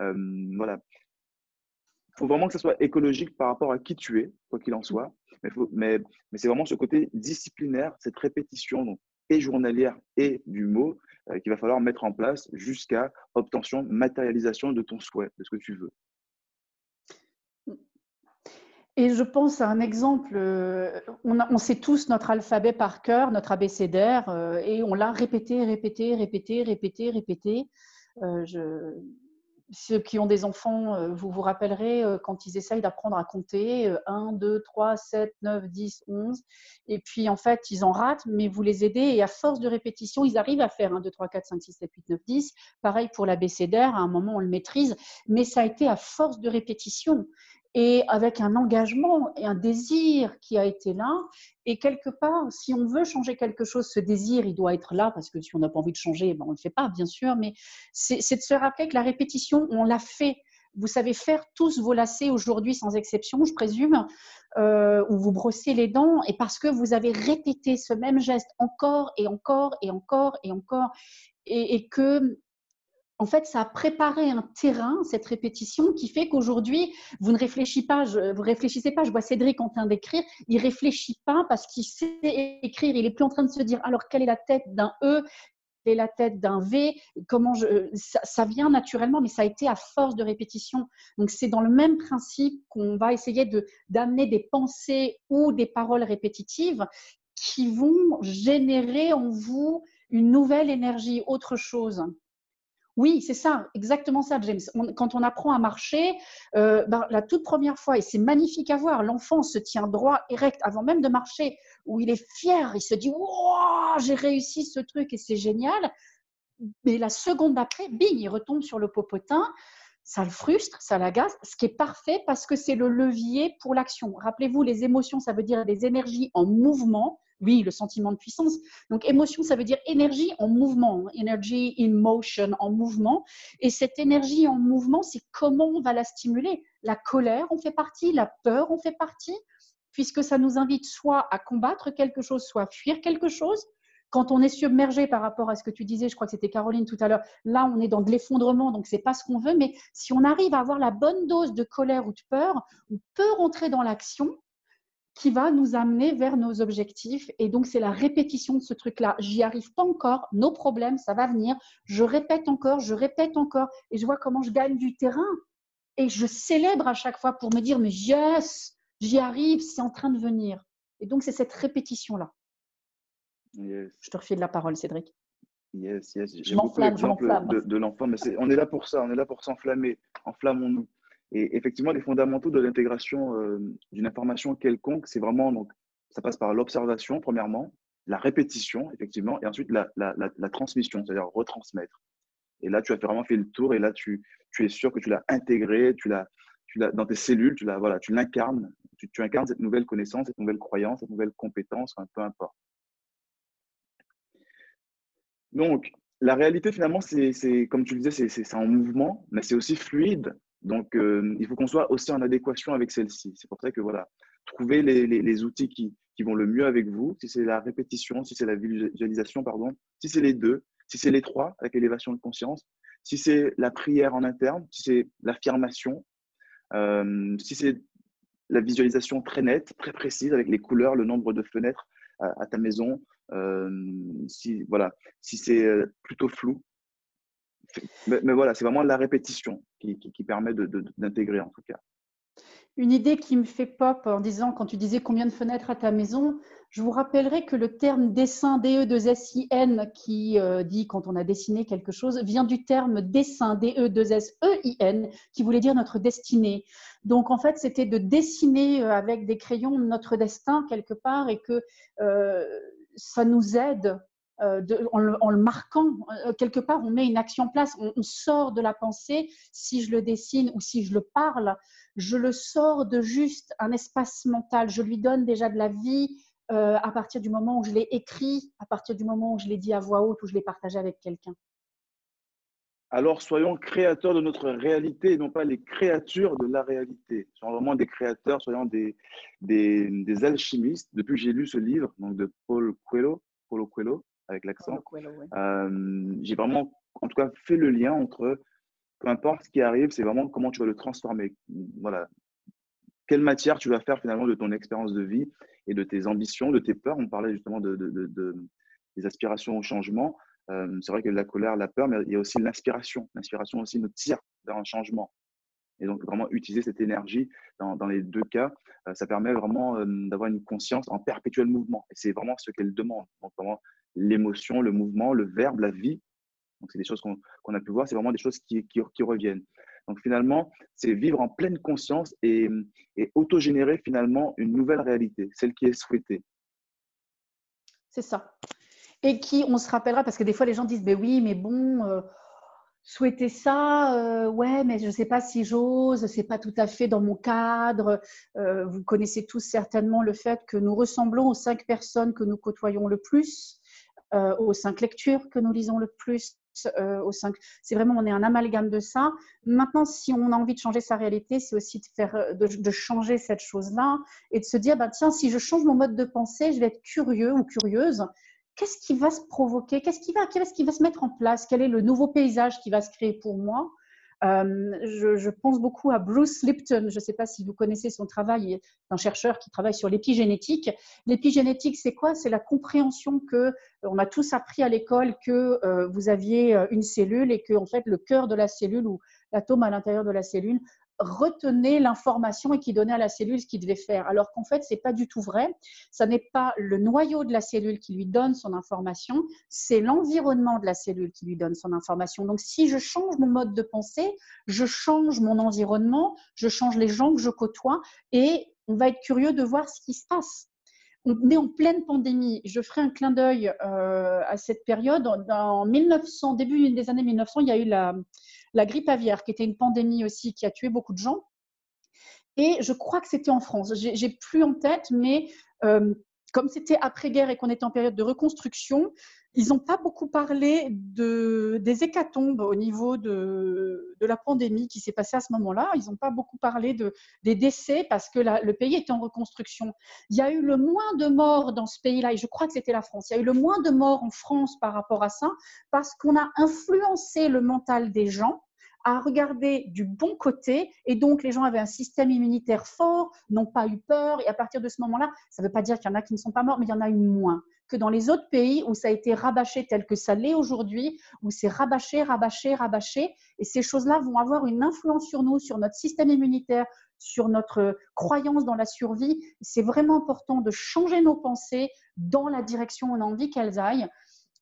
Euh, voilà. Il faut vraiment que ce soit écologique par rapport à qui tu es, quoi qu'il en soit. Mais, mais, mais c'est vraiment ce côté disciplinaire, cette répétition. Donc, et journalière et du mot euh, qu'il va falloir mettre en place jusqu'à obtention, matérialisation de ton souhait, de ce que tu veux. Et je pense à un exemple, euh, on, sait tous notre alphabet par cœur, notre abécédaire, euh, et on l'a répété, répété, répété, répété, répété. je, ceux qui ont des enfants, euh, vous vous rappellerez euh, quand ils essayent d'apprendre à compter 1, 2, 3, 7, 9, 10, 11. Et puis en fait, ils en ratent, mais vous les aidez et à force de répétition, ils arrivent à faire 1, 2, 3, 4, 5, 6, 7, 8, 9, 10. Pareil pour l'abécédaire, à un moment on le maîtrise, mais ça a été à force de répétition et avec un engagement et un désir qui a été là. Et quelque part, si on veut changer quelque chose, ce désir, il doit être là, parce que si on n'a pas envie de changer, ben on ne le fait pas, bien sûr, mais c'est de se rappeler que la répétition, on l'a fait. Vous savez faire tous vos lacets aujourd'hui, sans exception, je présume, euh, ou vous brossez les dents, et parce que vous avez répété ce même geste encore et encore et encore et encore, et, et que en fait, ça a préparé un terrain, cette répétition, qui fait qu'aujourd'hui, vous ne réfléchissez pas, je, vous réfléchissez pas. Je vois Cédric en train d'écrire, il réfléchit pas parce qu'il sait écrire. Il est plus en train de se dire alors quelle est la tête d'un E, quelle est la tête d'un V? Comment je, ça, vient naturellement, mais ça a été à force de répétition. Donc c'est dans le même principe qu'on va essayer de d'amener des pensées ou des paroles répétitives qui vont générer en vous une nouvelle énergie, autre chose. Oui, c'est ça, exactement ça, James. quand on apprend à marcher, euh, ben, la toute première fois, et c'est magnifique à voir, l'enfant se tient droit, erect, avant même de marcher, où il est fier, il se dit Wow, j'ai réussi ce truc et c'est génial. Mais la seconde d'après, bing, il retombe sur le popotin. Ça le frustre, ça l'agace, ce qui est parfait parce que c'est le levier pour l'action. Rappelez-vous, les émotions, ça veut dire des énergies en mouvement oui, le sentiment de puissance. Donc, émotion, ça veut dire énergie en mouvement, hein. energy in motion, en mouvement. Et cette énergie en mouvement, c'est comment on va la stimuler? La colère en fait partie, la peur en fait partie, puisque ça nous invite soit à combattre quelque chose, soit à fuir quelque chose. Quand on est submergé par rapport à ce que tu disais, je crois que c'était Caroline tout à l'heure, là on est dans de l'effondrement, donc c'est pas ce qu'on veut. Mais si on arrive à avoir la bonne dose de colère ou de peur, on peut rentrer dans l'action qui va nous amener vers nos objectifs. Et donc, c'est la répétition de ce truc-là. J'y arrive pas encore, nos problèmes, ça va venir. Je répète encore, je répète encore, et je vois comment je gagne du terrain. Et je célèbre à chaque fois pour me dire, mais yes, j'y arrive, c'est en train de venir. Et donc, c'est cette répétition-là. Je te refais de la parole, Cédric. Yes, yes. J'aime beaucoup l'exemple de, de l'enfant, mais on est là pour ça, on est là pour s'enflammer. Enflammons-nous. Et effectivement, les fondamentaux de l'intégration euh, d'une information quelconque, c'est vraiment, donc, ça passe par l'observation, premièrement, la répétition, effectivement, et ensuite la, transmission, c'est-à-dire retransmettre. Et là, tu as vraiment fait le tour, et là, tu, es sûr que tu l'as intégré, tu l'as, dans tes cellules, tu l'as, voilà, tu l'incarnes, tu, tu, incarnes cette nouvelle connaissance, cette nouvelle croyance, cette nouvelle compétence, peu importe. Donc, la réalité, finalement, c'est comme tu le disais, c'est en mouvement, mais c'est aussi fluide. Donc, euh, il faut qu'on soit aussi en adéquation avec celle-ci. C'est pour ça que, voilà, trouver les, outils qui, vont le mieux avec vous, si c'est la répétition, si c'est la visualisation, pardon, si c'est les deux, si c'est les trois, avec l'élévation de conscience, si c'est la prière en interne, si c'est l'affirmation, euh, si c'est la visualisation très nette, très précise, avec les couleurs, le nombre de fenêtres à, ta maison, euh, si, voilà, si c'est plutôt flou. Mais, voilà, c'est vraiment la répétition qui, permet d'intégrer en tout cas. Une idée qui me fait pop en disant, quand tu disais combien de fenêtres à ta maison, je vous rappellerai que le terme dessin, DE2SIN, qui euh, dit quand on a dessiné quelque chose, vient du terme dessin, DE2SEIN, qui voulait dire notre destinée. Donc en fait, c'était de dessiner euh, avec des crayons notre destin quelque part et que euh, ça nous aide en, le, marquant, quelque part, on met une action en place, on, sort de la pensée, si je le dessine ou si je le parle, je le sors de juste un espace mental, je lui donne déjà de la vie, euh, à partir du moment où je l'ai écrit, à partir du moment où je l'ai dit à voix haute, ou je l'ai partagé avec quelqu'un. Alors soyons créateurs de notre réalité et non pas les créatures de la réalité. Soyons vraiment des créateurs, soyons des, des, alchimistes. Depuis que j'ai lu ce livre donc de Paul Coelho, Paulo Coelho avec l'accent, euh, j'ai vraiment en tout cas fait le lien entre peu importe ce qui arrive, c'est vraiment comment tu vas le transformer. Voilà, quelle matière tu vas faire finalement de ton expérience de vie et de tes ambitions, de tes peurs. On parlait justement de, des aspirations au changement. Euh, c'est vrai a la colère, la peur, mais il y a aussi l'inspiration. L'inspiration aussi nous tire vers un changement. Et donc, vraiment utiliser cette énergie dans, dans les deux cas, euh, ça permet vraiment euh, d'avoir une conscience en perpétuel mouvement. Et c'est vraiment ce qu'elle demande. Donc, vraiment, l'émotion, le mouvement, le verbe, la vie. Donc, c'est des choses qu'on a pu voir, c'est vraiment des choses qui, reviennent. Donc finalement, c'est vivre en pleine conscience et, et autogénérer finalement une nouvelle réalité, celle qui est souhaitée. C'est ça. Et qui, on se rappellera, parce que des fois les gens disent, ben oui, mais bon, euh, souhaiter ça, euh, ouais, mais je ne sais pas si j'ose, c'est pas tout à fait dans mon cadre. Euh, vous connaissez tous certainement le fait que nous ressemblons aux cinq personnes que nous côtoyons le plus, aux cinq lectures que nous lisons le plus, euh, 5. C'est vraiment, on est un amalgame de ça. Maintenant, si on a envie de changer sa réalité, c'est aussi de, faire, euh, de, changer cette chose-là et de se dire, bah, tiens, si je change mon mode de pensée, je vais être curieux ou curieuse. Qu'est-ce qui va se provoquer? Qu'est-ce qui va, qu'est-ce qui va se mettre en place? Quel est le nouveau paysage qui va se créer pour moi? Euh, je, pense beaucoup à Bruce Lipton. Je ne sais pas si vous connaissez son travail. Il est un chercheur qui travaille sur l'épigénétique. L'épigénétique, c'est quoi? C'est la compréhension que euh, on a tous appris à l'école que euh, vous aviez une cellule et que en fait le cœur de la cellule ou l'atome à l'intérieur de la cellule retenait l'information et qui donnait à la cellule ce qu'il devait faire. Alors qu'en fait, ce n'est pas du tout vrai. Ce n'est pas le noyau de la cellule qui lui donne son information, c'est l'environnement de la cellule qui lui donne son information. Donc, si je change mon mode de pensée, je change mon environnement, je change les gens que je côtoie et on va être curieux de voir ce qui se passe. On est en pleine pandémie. Je ferai un clin d'œil euh, à cette période. En 1900, début des années 1900, il y a eu la, la grippe aviaire, qui était une pandémie aussi qui a tué beaucoup de gens. Et je crois que c'était en France. J'ai plus en tête, mais euh, comme c'était après-guerre et qu'on était en période de reconstruction, ils n'ont pas beaucoup parlé de, des hécatombes au niveau de, la pandémie qui s'est passée à ce moment-là. Ils n'ont pas beaucoup parlé de, des décès parce que le pays était en reconstruction. Il y a eu le moins de morts dans ce pays-là, et je crois que c'était la France. Il y a eu le moins de morts en France par rapport à ça parce qu'on a influencé le mental des gens à regarder du bon côté et donc les gens avaient un système immunitaire fort, n'ont pas eu peur et à partir de ce moment-là, ça ne veut pas dire qu'il y en a qui ne sont pas morts, mais il y en a eu moins que dans les autres pays où ça a été rabâché tel que ça l'est aujourd'hui, où c'est rabâché, rabâché, rabâché et ces choses-là vont avoir une influence sur nous, sur notre système immunitaire, sur notre croyance dans la survie. C'est vraiment important de changer nos pensées dans la direction où on a envie qu'elles aillent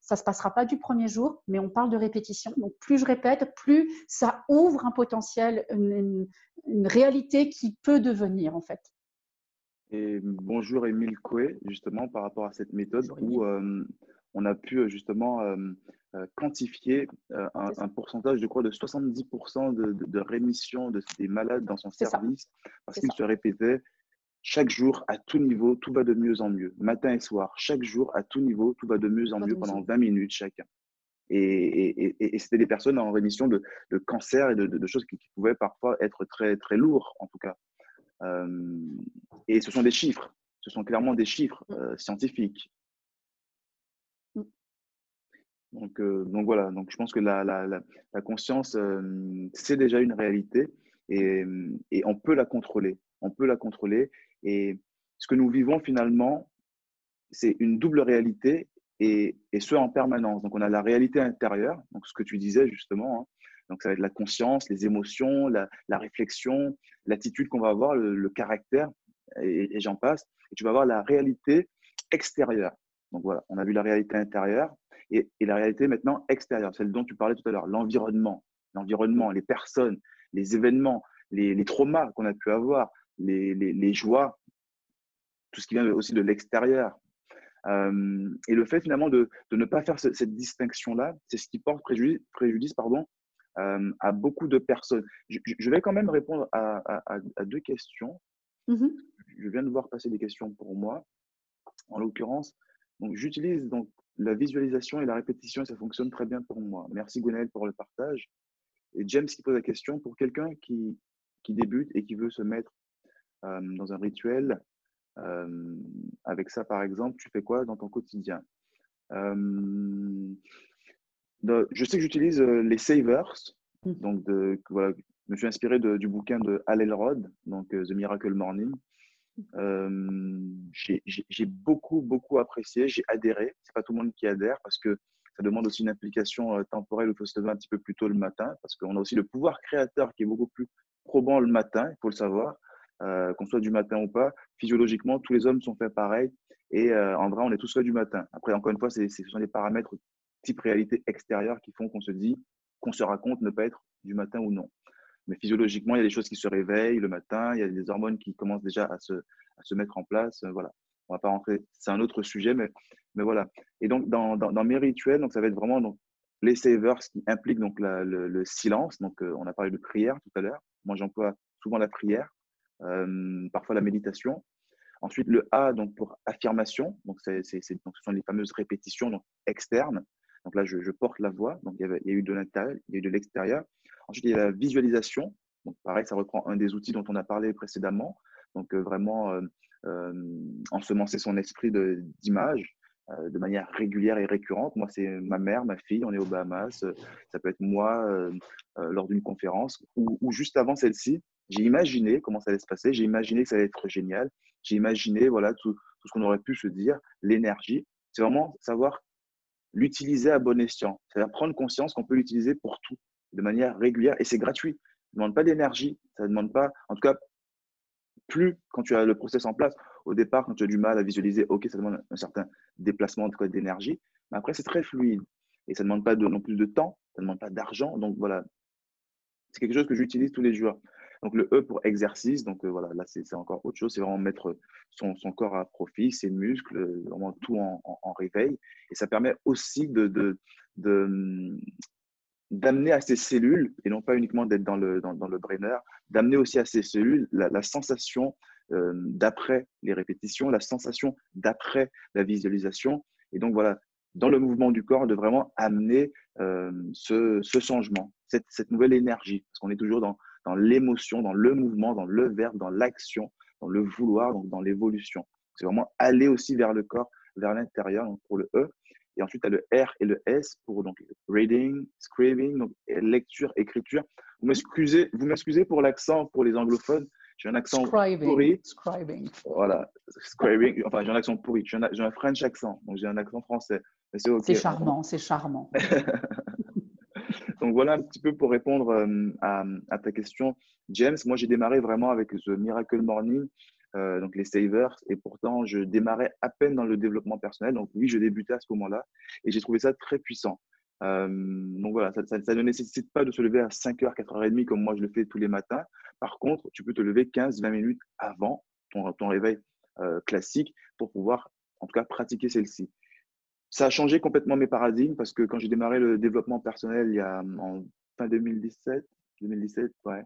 ça ne se passera pas du premier jour, mais on parle de répétition. Donc, plus je répète, plus ça ouvre un potentiel, une, réalité qui peut devenir, en fait. Et bonjour Émile Coué, justement, par rapport à cette méthode où euh, on a pu justement euh, euh, quantifier un, pourcentage, je crois, de 70% de, rémission de, des malades dans son service parce qu'il se répétait chaque jour, à tout niveau, tout va de mieux en mieux. Matin et soir, chaque jour, à tout niveau, tout va de mieux en mieux pendant 20 minutes chacun. Et, c'était des personnes en rémission de, cancer et de, choses qui, pouvaient parfois être très, très lourds, en tout cas. Euh, et ce sont des chiffres, ce sont clairement des chiffres mm. euh, scientifiques. Mm. Donc, euh, donc voilà, donc je pense que la, la, la, conscience, c'est déjà une réalité et, et, on peut la contrôler. On peut la contrôler. Et ce que nous vivons finalement, c'est une double réalité et, et, ce en permanence. Donc on a la réalité intérieure, donc ce que tu disais justement, hein. Donc ça va être la conscience, les émotions, la, la réflexion, l'attitude qu'on va avoir, le, caractère, et, j'en passe. Et tu vas avoir la réalité extérieure. Donc voilà, on a vu la réalité intérieure et, et la réalité maintenant extérieure, celle dont tu parlais tout à l'heure, l'environnement, l'environnement, les personnes, les événements, les, les traumas qu'on a pu avoir, les, les, les joies, tout ce qui vient aussi de l'extérieur, euh, et le fait finalement de, de ne pas faire cette distinction-là, c'est ce qui porte préjudice, préjudice pardon, euh, à beaucoup de personnes. Je, vais quand même répondre à, à, deux questions. Mm-hmm. Je viens de voir passer des questions pour moi. En l'occurrence, j'utilise donc la visualisation et la répétition et ça fonctionne très bien pour moi. Merci Gwenaël pour le partage. Et James qui pose la question pour quelqu'un qui, qui débute et qui veut se mettre euh, dans un rituel euh, avec ça, par exemple, tu fais quoi dans ton quotidien? Euh, Je sais que j'utilise euh, les savers. Mmh. Donc, de, voilà, je me suis inspiré du bouquin de Hal Elrod, donc The Miracle Morning. j'ai beaucoup, beaucoup apprécié, j'ai adhéré. C'est pas tout le monde qui adhère parce que ça demande aussi une implication temporelle où il faut se lever un petit peu plus tôt le matin parce qu'on a aussi le pouvoir créateur qui est beaucoup plus probant le matin, il faut le savoir. Euh, qu'on soit du matin ou pas, physiologiquement, tous les hommes sont faits pareil. Et euh, en vrai, on est tous faits du matin. Après, encore une fois, ce sont des paramètres type réalité extérieure qui font qu'on se dit, qu'on se raconte ne pas être du matin ou non. Mais physiologiquement, il y a des choses qui se réveillent le matin, il y a des hormones qui commencent déjà à se, à se mettre en place. Euh, voilà. On va pas rentrer, c'est un autre sujet, mais, mais voilà. Et donc, dans, dans, mes rituels, donc, ça va être vraiment donc, les savers qui impliquent donc, le, le, silence. Donc, on a parlé de prière tout à l'heure. Moi, j'emploie souvent la prière. Euh, parfois la méditation. Ensuite, le A donc pour affirmation, donc, c'est, ce sont les fameuses répétitions donc, externes. Donc là, je, porte la voix, donc il y, a eu de l'intérieur, il y a eu de l'extérieur. Ensuite, il y a la visualisation. Donc pareil, ça reprend un des outils dont on a parlé précédemment. Donc euh, vraiment euh, euh, ensemencer son esprit d'image de manière régulière et récurrente. Moi, c'est ma mère, ma fille, on est aux Bahamas. ça peut être moi lors d'une conférence ou, juste avant celle-ci. J'ai imaginé comment ça allait se passer, j'ai imaginé que ça allait être génial, j'ai imaginé voilà, tout ce qu'on aurait pu se dire, l'énergie. C'est vraiment savoir l'utiliser à bon escient, c'est-à-dire prendre conscience qu'on peut l'utiliser pour tout, de manière régulière, et c'est gratuit. Ça ne demande pas d'énergie, ça ne demande pas, en tout cas, plus quand tu as le process en place. Au départ, quand tu as du mal à visualiser, ok, ça demande un certain déplacement d'énergie, mais après, c'est très fluide. Et ça ne demande pas non plus de temps, ça ne demande pas d'argent. Donc voilà, c'est quelque chose que j'utilise tous les jours. Donc le E pour exercice, donc euh, voilà, là c'est encore autre chose, c'est vraiment mettre son, corps à profit, ses muscles, vraiment tout en, réveil. Et ça permet aussi de, de d'amener à ces cellules, et non pas uniquement d'être dans le, dans, le brainer, d'amener aussi à ces cellules la, sensation euh, d'après les répétitions, la sensation d'après la visualisation. Et donc voilà, dans le mouvement du corps, de vraiment amener euh, ce, ce, changement, cette, cette, nouvelle énergie, parce qu'on est toujours dans, dans l'émotion, dans le mouvement, dans le verbe, dans l'action, dans le vouloir, donc dans l'évolution. C'est vraiment aller aussi vers le corps, vers l'intérieur, donc pour le E. Et ensuite, tu as le R et le S pour donc reading, scribing, donc lecture, écriture. Vous m'excusez, vous m'excusez pour l'accent pour les anglophones. J'ai un accent pourri. Scribing. Voilà, scribing. Enfin, j'ai un accent pourri. J'ai un, un, French accent, donc j'ai un accent français. C'est charmant, c'est charmant. Donc voilà un petit peu pour répondre euh, à, ta question, James. Moi, j'ai démarré vraiment avec The Miracle Morning, euh, donc les savers, et pourtant, je démarrais à peine dans le développement personnel. Donc oui, je débutais à ce moment-là, et j'ai trouvé ça très puissant. Euh, donc voilà, ça, ne nécessite pas de se lever à 5h, 4h30 comme moi je le fais tous les matins. Par contre, tu peux te lever 15-20 minutes avant ton réveil classique pour pouvoir, en tout cas, pratiquer celle-ci ça a changé complètement mes paradigmes parce que quand j'ai démarré le développement personnel il y a en fin 2017, 2017, ouais,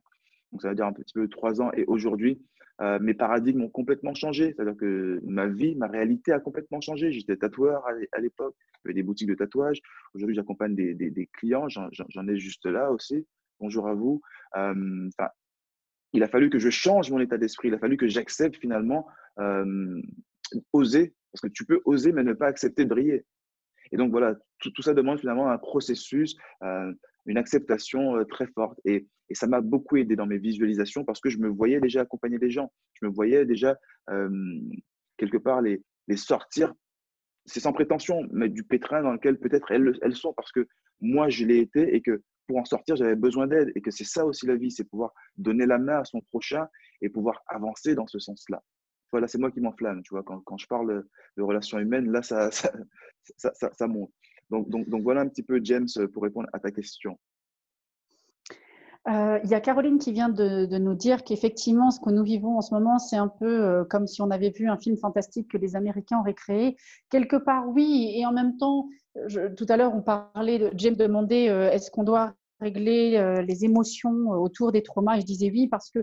donc ça veut dire un petit peu trois ans, et aujourd'hui, euh, mes paradigmes ont complètement changé. C'est-à-dire que ma vie, ma réalité a complètement changé. J'étais tatoueur à l'époque, j'avais des boutiques de tatouage. Aujourd'hui, j'accompagne des, clients, j'en ai juste là aussi. Bonjour à vous. Euh, il a fallu que je change mon état d'esprit, il a fallu que j'accepte finalement euh, oser, parce que tu peux oser mais ne pas accepter de briller. Et donc voilà, tout, ça demande finalement un processus, une acceptation euh, très forte. Et, ça m'a beaucoup aidé dans mes visualisations parce que je me voyais déjà accompagner des gens. Je me voyais déjà euh, quelque part les, les sortir, c'est sans prétention, mais du pétrin dans lequel peut-être elles sont parce que moi je l'ai été et que pour en sortir, j'avais besoin d'aide et que c'est ça aussi la vie, c'est pouvoir donner la main à son prochain et pouvoir avancer dans ce sens-là. Voilà, c'est moi qui m'enflamme, tu vois, quand, quand, je parle de relations humaines, là, ça, ça, ça, monte. Donc, donc, donc, voilà un petit peu, James, pour répondre à ta question. Euh, il y a Caroline qui vient de, nous dire qu'effectivement, ce que nous vivons en ce moment, c'est un peu euh, comme si on avait vu un film fantastique que les Américains auraient créé. Quelque part, oui, et en même temps, tout à l'heure, on parlait, James demandait euh, est-ce qu'on doit régler les émotions autour des traumas? Je disais oui, parce que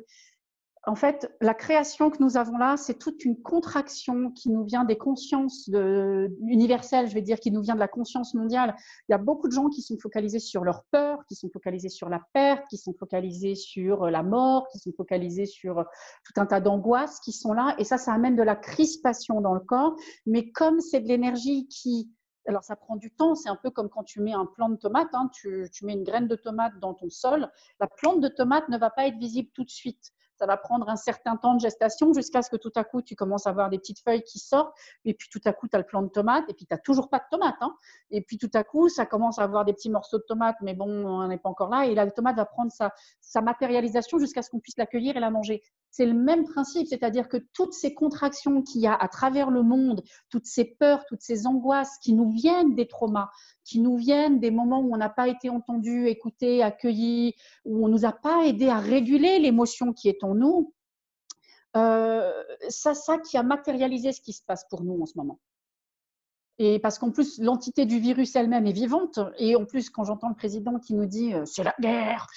en fait, la création que nous avons là, c'est toute une contraction qui nous vient des consciences universelles, je vais dire, qui nous vient de la conscience mondiale. Il y a beaucoup de gens qui sont focalisés sur leur peur, qui sont focalisés sur la perte, qui sont focalisés sur la mort, qui sont focalisés sur tout un tas d'angoisses qui sont là. Et ça, ça amène de la crispation dans le corps. Mais comme c'est de l'énergie qui alors, ça prend du temps. C'est un peu comme quand tu mets un plant de tomate. Hein, tu, mets une graine de tomate dans ton sol. La plante de tomate ne va pas être visible tout de suite ça va prendre un certain temps de gestation jusqu'à ce que tout à coup, tu commences à avoir des petites feuilles qui sortent, et puis tout à coup, tu as le plant de tomate, et puis tu n'as toujours pas de tomate. Hein. Et puis tout à coup, ça commence à avoir des petits morceaux de tomate, mais bon, on n'est pas encore là, et la tomate va prendre sa, sa matérialisation jusqu'à ce qu'on puisse l'accueillir et la manger. C'est le même principe, c'est-à-dire que toutes ces contractions qu'il y a à travers le monde, toutes ces peurs, toutes ces angoisses qui nous viennent des traumas, qui nous viennent des moments où on n'a pas été entendu, écouté, accueilli, où on nous a pas aidé à réguler l'émotion qui est en nous, euh, ça, ça qui a matérialisé ce qui se passe pour nous en ce moment. Et parce qu'en plus, l'entité du virus elle-même est vivante. Et en plus, quand j'entends le président qui nous dit euh, c'est la guerre,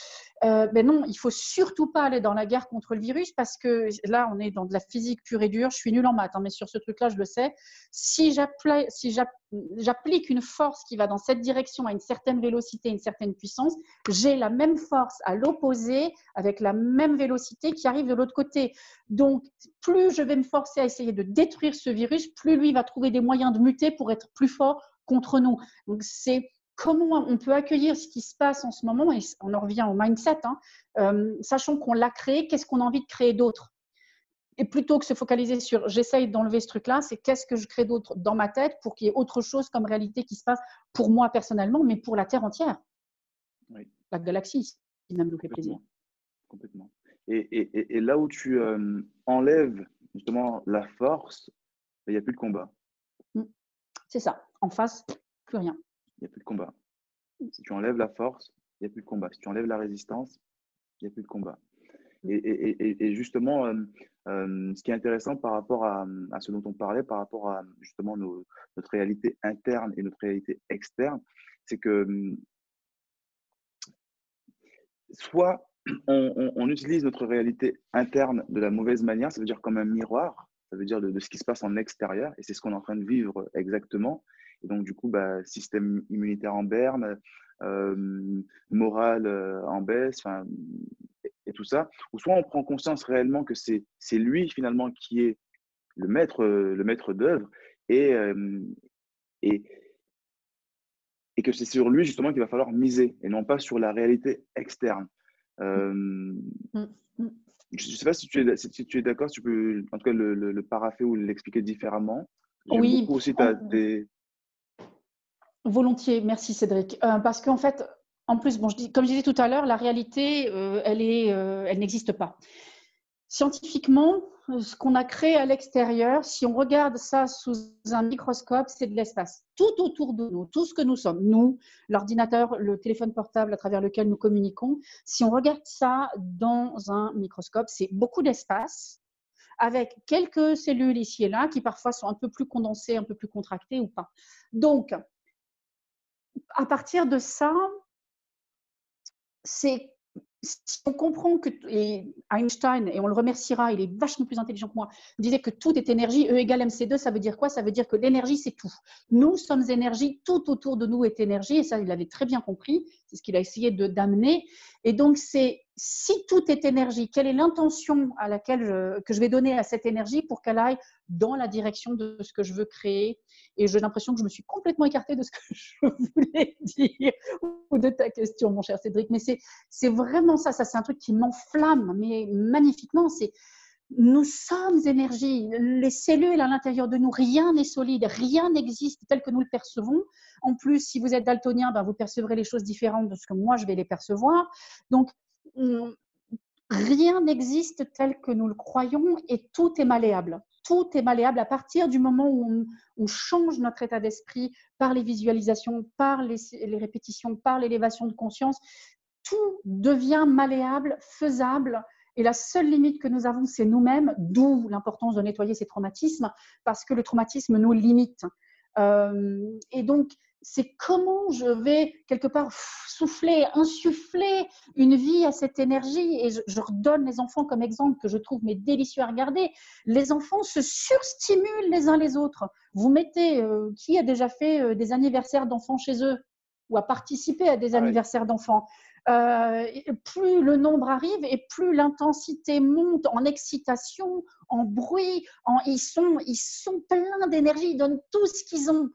euh, ben non, il faut surtout pas aller dans la guerre contre le virus parce que là, on est dans de la physique pure et dure. Je suis nulle en maths, hein, mais sur ce truc-là, je le sais. Si j'applique une force qui va dans cette direction à une certaine vélocité, une certaine puissance, j'ai la même force à l'opposé avec la même vélocité qui arrive de l'autre côté. Donc, plus je vais me forcer à essayer de détruire ce virus, plus lui va trouver des moyens de muter pour être plus fort contre nous. Donc, c'est comment on peut accueillir ce qui se passe en ce moment, et on en revient au mindset, hein, euh, sachant qu'on l'a créé, qu'est-ce qu'on a envie de créer d'autre? Et plutôt que se focaliser sur j'essaye d'enlever ce truc-là, c'est qu'est-ce que je crée d'autre dans ma tête pour qu'il y ait autre chose comme réalité qui se passe pour moi personnellement, mais pour la Terre entière? La galaxie, si même nous fait plaisir. Complètement. Et, là où tu euh, enlèves justement la force, il n'y a plus de combat. Mmh. C'est ça. En face, plus rien il n'y a plus de combat. Si tu enlèves la force, il n'y a plus de combat. Si tu enlèves la résistance, il n'y a plus de combat. Et, justement, euh, euh, ce qui est intéressant par rapport à, ce dont on parlait, par rapport à justement notre réalité interne et notre réalité externe, c'est que hum, soit on, utilise notre réalité interne de la mauvaise manière, ça veut dire comme un miroir, ça veut dire de, de ce qui se passe en extérieur, et c'est ce qu'on est en train de vivre exactement. Et donc, du coup, bah, système immunitaire en berne, euh, morale euh, en baisse, et, tout ça. Ou soit on prend conscience réellement que c'est lui finalement qui est le maître, le maître d'œuvre et, euh, et, et que c'est sur lui justement qu'il va falloir miser et non pas sur la réalité externe. Euh, mm, mm. Je ne sais pas si tu es, si tu es d'accord, tu peux en tout cas le, le, le ou l'expliquer différemment. Oui. Aussi ta, des, Volontiers, merci Cédric. Euh, parce qu'en fait, en plus, bon, comme je disais tout à l'heure, la réalité, euh, elle, est, euh, elle n'existe pas. Scientifiquement, ce qu'on a créé à l'extérieur, si on regarde ça sous un microscope, c'est de l'espace. Tout autour de nous, tout ce que nous sommes, nous, l'ordinateur, le téléphone portable à travers lequel nous communiquons, si on regarde ça dans un microscope, c'est beaucoup d'espace avec quelques cellules ici et là qui parfois sont un peu plus condensées, un peu plus contractées ou pas. Donc, à partir de ça, c'est si on comprend que, Einstein, et on le remerciera, il est vachement plus intelligent que moi, disait que tout est énergie, E égale MC2, ça veut dire quoi? Ça veut dire que l'énergie, c'est tout. Nous sommes énergie, tout autour de nous est énergie, et ça, il avait très bien compris, c'est ce qu'il a essayé d'amener. Et donc, c'est si tout est énergie, quelle est l'intention à laquelle que je vais donner à cette énergie pour qu'elle aille dans la direction de ce que je veux créer? Et j'ai l'impression que je me suis complètement écartée de ce que je voulais dire ou de ta question, mon cher Cédric. Mais c'est vraiment ça, ça c'est un truc qui m'enflamme, mais magnifiquement. C'est nous sommes énergie. Les cellules à l'intérieur de nous, rien n'est solide, rien n'existe tel que nous le percevons. En plus, si vous êtes daltonien, ben, vous percevrez les choses différentes de ce que moi je vais les percevoir. Donc, rien n'existe tel que nous le croyons et tout est malléable. Tout est malléable à partir du moment où on, change notre état d'esprit par les visualisations, par les, répétitions, par l'élévation de conscience. Tout devient malléable, faisable et la seule limite que nous avons, c'est nous-mêmes, d'où l'importance de nettoyer ces traumatismes, parce que le traumatisme nous limite. Euh, et donc, c'est comment je vais quelque part souffler, insuffler une vie à cette énergie. Et je, redonne les enfants comme exemple que je trouve mais délicieux à regarder. Les enfants se surstimulent les uns les autres. Vous mettez, euh, qui a déjà fait euh, des anniversaires d'enfants chez eux ou a participé à des ah anniversaires d'enfants? Euh, plus le nombre arrive et plus l'intensité monte en excitation, en bruit, en, ils, sont, ils sont pleins d'énergie, ils donnent tout ce qu'ils ont.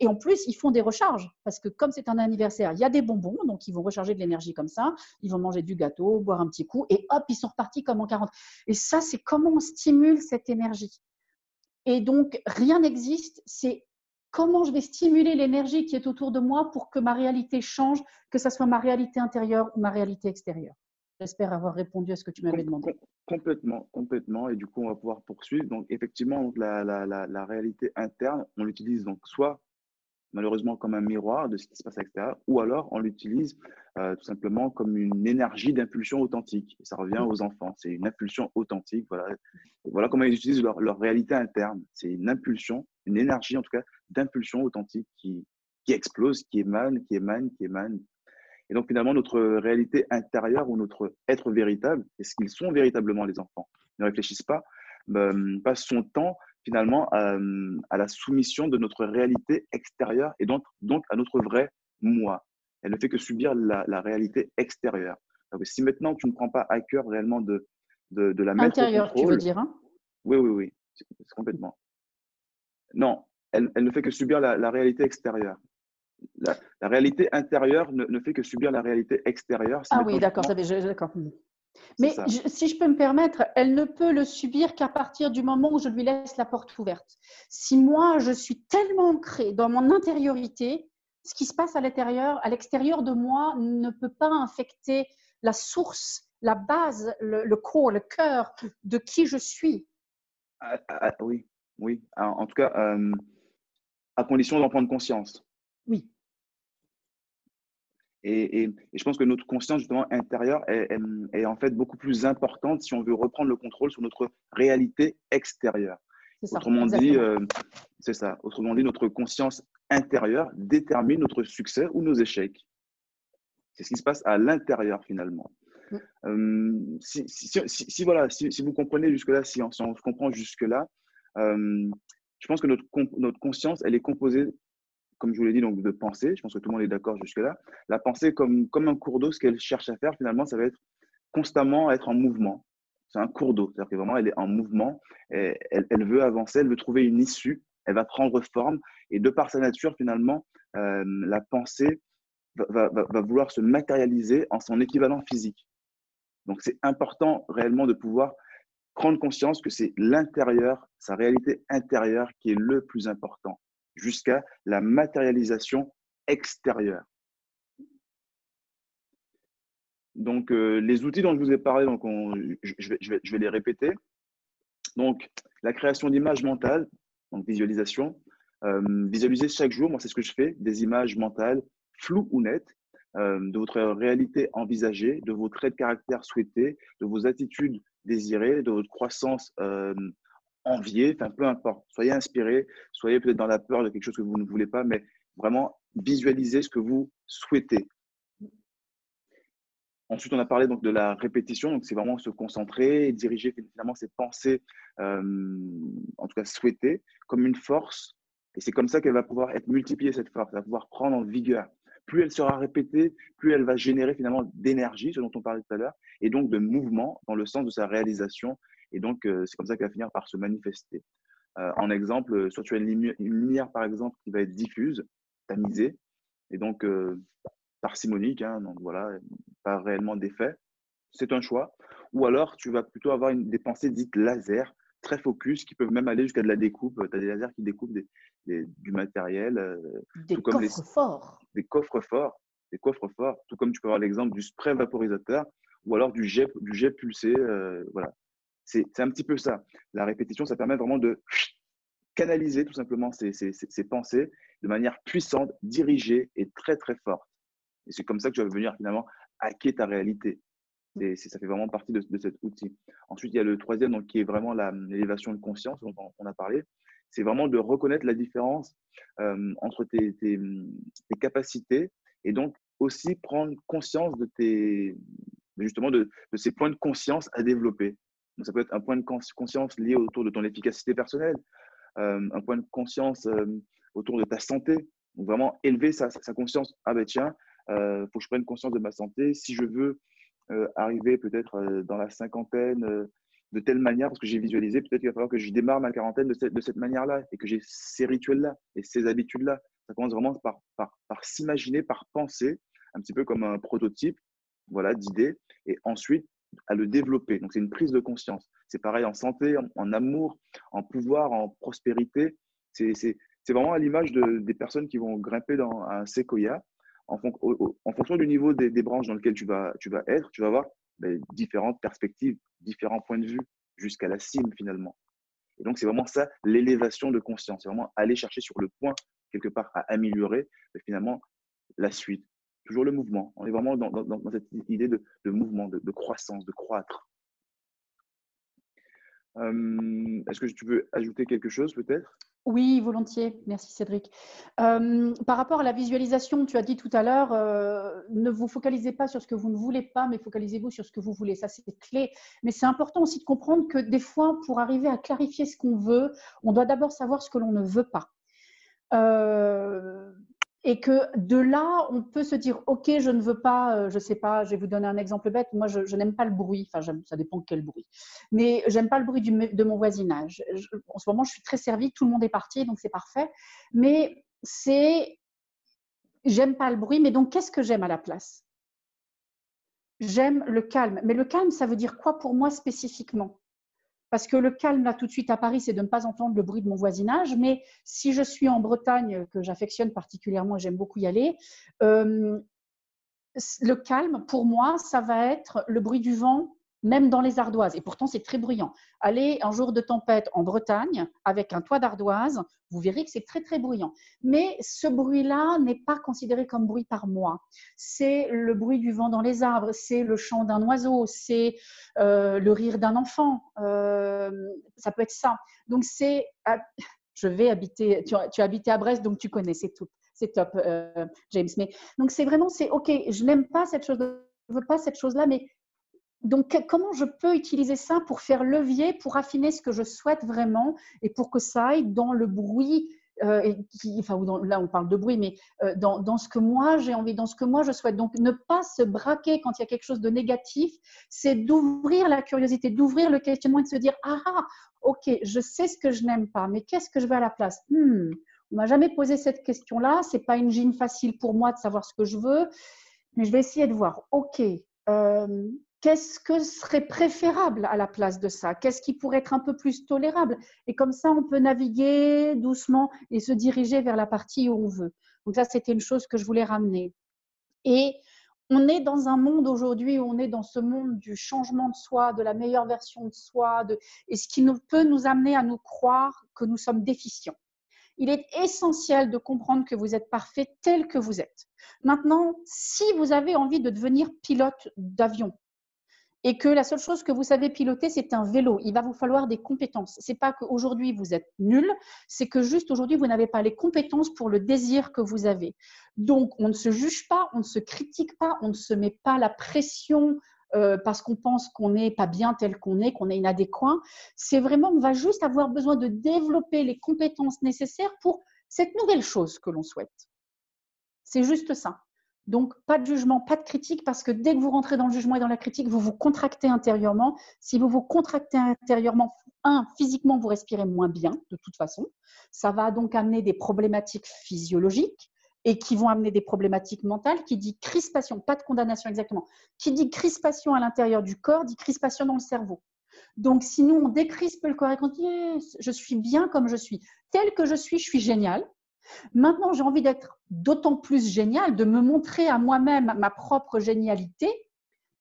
Et en plus, ils font des recharges, parce que comme c'est un anniversaire, il y a des bonbons, donc ils vont recharger de l'énergie comme ça, ils vont manger du gâteau, boire un petit coup, et hop, ils sont repartis comme en 40. Et ça, c'est comment on stimule cette énergie. Et donc, rien n'existe, c'est comment je vais stimuler l'énergie qui est autour de moi pour que ma réalité change, que ce soit ma réalité intérieure ou ma réalité extérieure. J'espère avoir répondu à ce que tu m'avais demandé. Complètement, complètement. Et du coup, on va pouvoir poursuivre. Donc, effectivement, la, la, la, réalité interne, on l'utilise donc soit malheureusement comme un miroir de ce qui se passe à l'extérieur, ou alors on l'utilise euh, tout simplement comme une énergie d'impulsion authentique. Et ça revient aux enfants, c'est une impulsion authentique. Voilà, voilà comment ils utilisent leur, leur réalité interne. C'est une impulsion, une énergie en tout cas d'impulsion authentique qui, qui explose, qui émane, qui émane, qui émane. Et donc finalement, notre réalité intérieure ou notre être véritable, est ce qu'ils sont véritablement les enfants, ne réfléchissent pas, euh, passent son temps finalement à la soumission de notre réalité extérieure et donc, donc à notre vrai moi. Elle ne fait que subir la, la réalité extérieure. Donc, si maintenant tu ne prends pas à cœur réellement de, de, de la mettre Intérieure, tu veux dire hein? Oui, oui, oui, complètement. Non, elle, elle, ne fait que subir la, la réalité extérieure. La, la, réalité intérieure ne, ne, fait que subir la réalité extérieure. ah oui, d'accord, d'accord. Mais si je peux me permettre, elle ne peut le subir qu'à partir du moment où je lui laisse la porte ouverte. Si moi, je suis tellement ancrée dans mon intériorité, ce qui se passe à l'intérieur, à l'extérieur de moi, ne peut pas infecter la source, la base, le, corps, le cœur de qui je suis. Ah, ah, ah, oui, oui. En tout cas, euh, à condition d'en prendre conscience. Oui. Et, je pense que notre conscience justement intérieure est, en fait beaucoup plus importante si on veut reprendre le contrôle sur notre réalité extérieure. Autrement dit, euh, c'est ça. Autrement dit, notre conscience intérieure détermine notre succès ou nos échecs. C'est ce qui se passe à l'intérieur finalement. Mm. Euh, si, si, voilà, si, vous comprenez jusque-là, si, on, se comprend jusque-là, euh, je pense que notre, notre conscience, elle est composée comme je vous l'ai dit, donc de penser. Je pense que tout le monde est d'accord jusque-là. La pensée, comme, comme un cours d'eau, ce qu'elle cherche à faire, finalement, ça va être constamment être en mouvement. C'est un cours d'eau. C'est-à-dire que vraiment, elle est en mouvement. Elle, elle, veut avancer, elle veut trouver une issue. Elle va prendre forme. Et de par sa nature, finalement, euh, la pensée va, va vouloir se matérialiser en son équivalent physique. Donc, c'est important réellement de pouvoir prendre conscience que c'est l'intérieur, sa réalité intérieure qui est le plus important jusqu'à la matérialisation extérieure. Donc, euh, les outils dont je vous ai parlé, donc je, vais, les répéter. Donc, la création d'images mentales, donc visualisation. Euh, visualiser chaque jour, moi c'est ce que je fais, des images mentales floues ou nettes euh, de votre réalité envisagée, de vos traits de caractère souhaités, de vos attitudes désirées, de votre croissance envier, enfin peu importe. Soyez inspiré, soyez peut-être dans la peur de quelque chose que vous ne voulez pas, mais vraiment visualisez ce que vous souhaitez. Ensuite, on a parlé donc de la répétition, donc c'est vraiment se concentrer et diriger finalement ses pensées, euh, en tout cas souhaitées, comme une force. Et c'est comme ça qu'elle va pouvoir être multipliée, cette force, elle va pouvoir prendre en vigueur. Plus elle sera répétée, plus elle va générer finalement d'énergie, ce dont on parlait tout à l'heure, et donc de mouvement dans le sens de sa réalisation. Et donc, euh, c'est comme ça qu'elle va finir par se manifester. Euh, en exemple, soit tu as une lumière, par exemple, qui va être diffuse, tamisée, et donc parcimonique, hein, donc voilà, pas réellement d'effet. C'est un choix. Ou alors, tu vas plutôt avoir une, des pensées dites laser, très focus, qui peuvent même aller jusqu'à de la découpe. Tu as des lasers qui découpent des, du matériel. Euh, des coffres forts. Des coffres forts. Des coffres forts. Tout comme tu peux avoir l'exemple du spray vaporisateur ou alors du jet, du jet pulsé. Euh, voilà. C'est un petit peu ça. La répétition, ça permet vraiment de canaliser tout simplement ces pensées de manière puissante, dirigée et très très forte. Et c'est comme ça que tu vas venir finalement hacker ta réalité. Et ça fait vraiment partie de, cet outil. Ensuite, il y a le troisième, donc, qui est vraiment l'élévation de conscience dont on a parlé. C'est vraiment de reconnaître la différence euh, entre tes, capacités et donc aussi prendre conscience de tes, justement de, ces points de conscience à développer. Donc, ça peut être un point de conscience lié autour de ton efficacité personnelle, euh, un point de conscience euh, autour de ta santé. Donc, vraiment élever sa, conscience. Ah ben tiens, il euh, faut que je prenne conscience de ma santé. Si je veux arriver peut-être dans la cinquantaine de telle manière, parce que j'ai visualisé, peut-être qu'il va falloir que je démarre ma quarantaine de cette, de cette manière-là et que j'ai ces rituels-là et ces habitudes-là. Ça commence vraiment par, par, par s'imaginer, par penser, un petit peu comme un prototype voilà, d'idées, et ensuite à le développer. Donc, c'est une prise de conscience. C'est pareil en santé, en, amour, en pouvoir, en prospérité. C'est vraiment à l'image de, des personnes qui vont grimper dans un séquoia en, fonction du niveau des, branches dans lesquelles tu vas, être, tu vas avoir ben, différentes perspectives, différents points de vue jusqu'à la cime finalement. Et donc, c'est vraiment ça, l'élévation de conscience. C'est vraiment aller chercher sur le point, quelque part, à améliorer mais finalement la suite. Toujours le mouvement. On est vraiment dans, cette idée de, mouvement, de, croissance, de croître. Euh, est-ce que tu veux ajouter quelque chose peut-être? Oui, volontiers. Merci Cédric. Euh, par rapport à la visualisation, tu as dit tout à l'heure, euh, ne vous focalisez pas sur ce que vous ne voulez pas, mais focalisez-vous sur ce que vous voulez. Ça, c'est clé. Mais c'est important aussi de comprendre que des fois, pour arriver à clarifier ce qu'on veut, on doit d'abord savoir ce que l'on ne veut pas. Et que de là, on peut se dire, OK, je ne veux pas, euh, je ne sais pas, je vais vous donner un exemple bête, moi, je, n'aime pas le bruit, enfin, ça dépend quel bruit, mais j'aime pas le bruit de mon voisinage. en ce moment, je suis très servie, tout le monde est parti, donc c'est parfait, mais c'est, j'aime pas le bruit, mais donc qu'est-ce que j'aime à la place? J'aime le calme, mais le calme, ça veut dire quoi pour moi spécifiquement? Parce que le calme, là, tout de suite à Paris, c'est de ne pas entendre le bruit de mon voisinage. Mais si je suis en Bretagne, que j'affectionne particulièrement j'aime beaucoup y aller, euh, le calme, pour moi, ça va être le bruit du vent même dans les ardoises. Et pourtant, c'est très bruyant. Allez un jour de tempête en Bretagne avec un toit d'ardoise, vous verrez que c'est très, très bruyant. Mais ce bruit-là n'est pas considéré comme bruit par moi. C'est le bruit du vent dans les arbres, c'est le chant d'un oiseau, c'est euh, le rire d'un enfant. Euh, ça peut être ça. Donc, c'est. Ah, je vais habiter. Tu, tu as habité à Brest, donc tu connais, c'est tout. C'est top, euh, James. Mais donc, c'est vraiment, c'est OK, je n'aime pas cette chose, je veux pas cette chose-là, mais donc, comment je peux utiliser ça pour faire levier, pour affiner ce que je souhaite vraiment et pour que ça aille dans le bruit euh, enfin, là on parle de bruit, mais euh, dans, ce que moi j'ai envie, dans ce que moi je souhaite. Donc ne pas se braquer quand il y a quelque chose de négatif, c'est d'ouvrir la curiosité, d'ouvrir le questionnement et de se dire ah, ah ok, je sais ce que je n'aime pas, mais qu'est-ce que je veux à la place? Hmm, On m'a jamais posé cette question-là. C'est pas une gine facile pour moi de savoir ce que je veux, mais je vais essayer de voir. Ok. Euh, qu'est-ce que serait préférable à la place de ça? Qu'est-ce qui pourrait être un peu plus tolérable? Et comme ça, on peut naviguer doucement et se diriger vers la partie où on veut. Donc ça, c'était une chose que je voulais ramener. Et on est dans un monde aujourd'hui où on est dans ce monde du changement de soi, de la meilleure version de soi, de, et ce qui nous, peut nous amener à nous croire que nous sommes déficients. Il est essentiel de comprendre que vous êtes parfait tel que vous êtes. Maintenant, si vous avez envie de devenir pilote d'avion, et que la seule chose que vous savez piloter, c'est un vélo. Il va vous falloir des compétences. C'est pas qu'aujourd'hui vous êtes nul, c'est que juste aujourd'hui vous n'avez pas les compétences pour le désir que vous avez. Donc on ne se juge pas, on ne se critique pas, on ne se met pas la pression euh, parce qu'on pense qu'on n'est pas bien tel qu'on est, qu'on est inadéquat. C'est vraiment, on va juste avoir besoin de développer les compétences nécessaires pour cette nouvelle chose que l'on souhaite. C'est juste ça. Donc, pas de jugement, pas de critique, parce que dès que vous rentrez dans le jugement et dans la critique, vous vous contractez intérieurement. Si vous vous contractez intérieurement, un, physiquement, vous respirez moins bien, de toute façon. Ça va donc amener des problématiques physiologiques et qui vont amener des problématiques mentales. Qui dit crispation, pas de condamnation exactement. Qui dit crispation à l'intérieur du corps, dit crispation dans le cerveau. Donc, si nous, on décrispe le corps et qu'on dit je suis bien comme je suis, tel que je suis, je suis génial, Maintenant, j'ai envie d'être d'autant plus génial, de me montrer à moi-même ma propre génialité,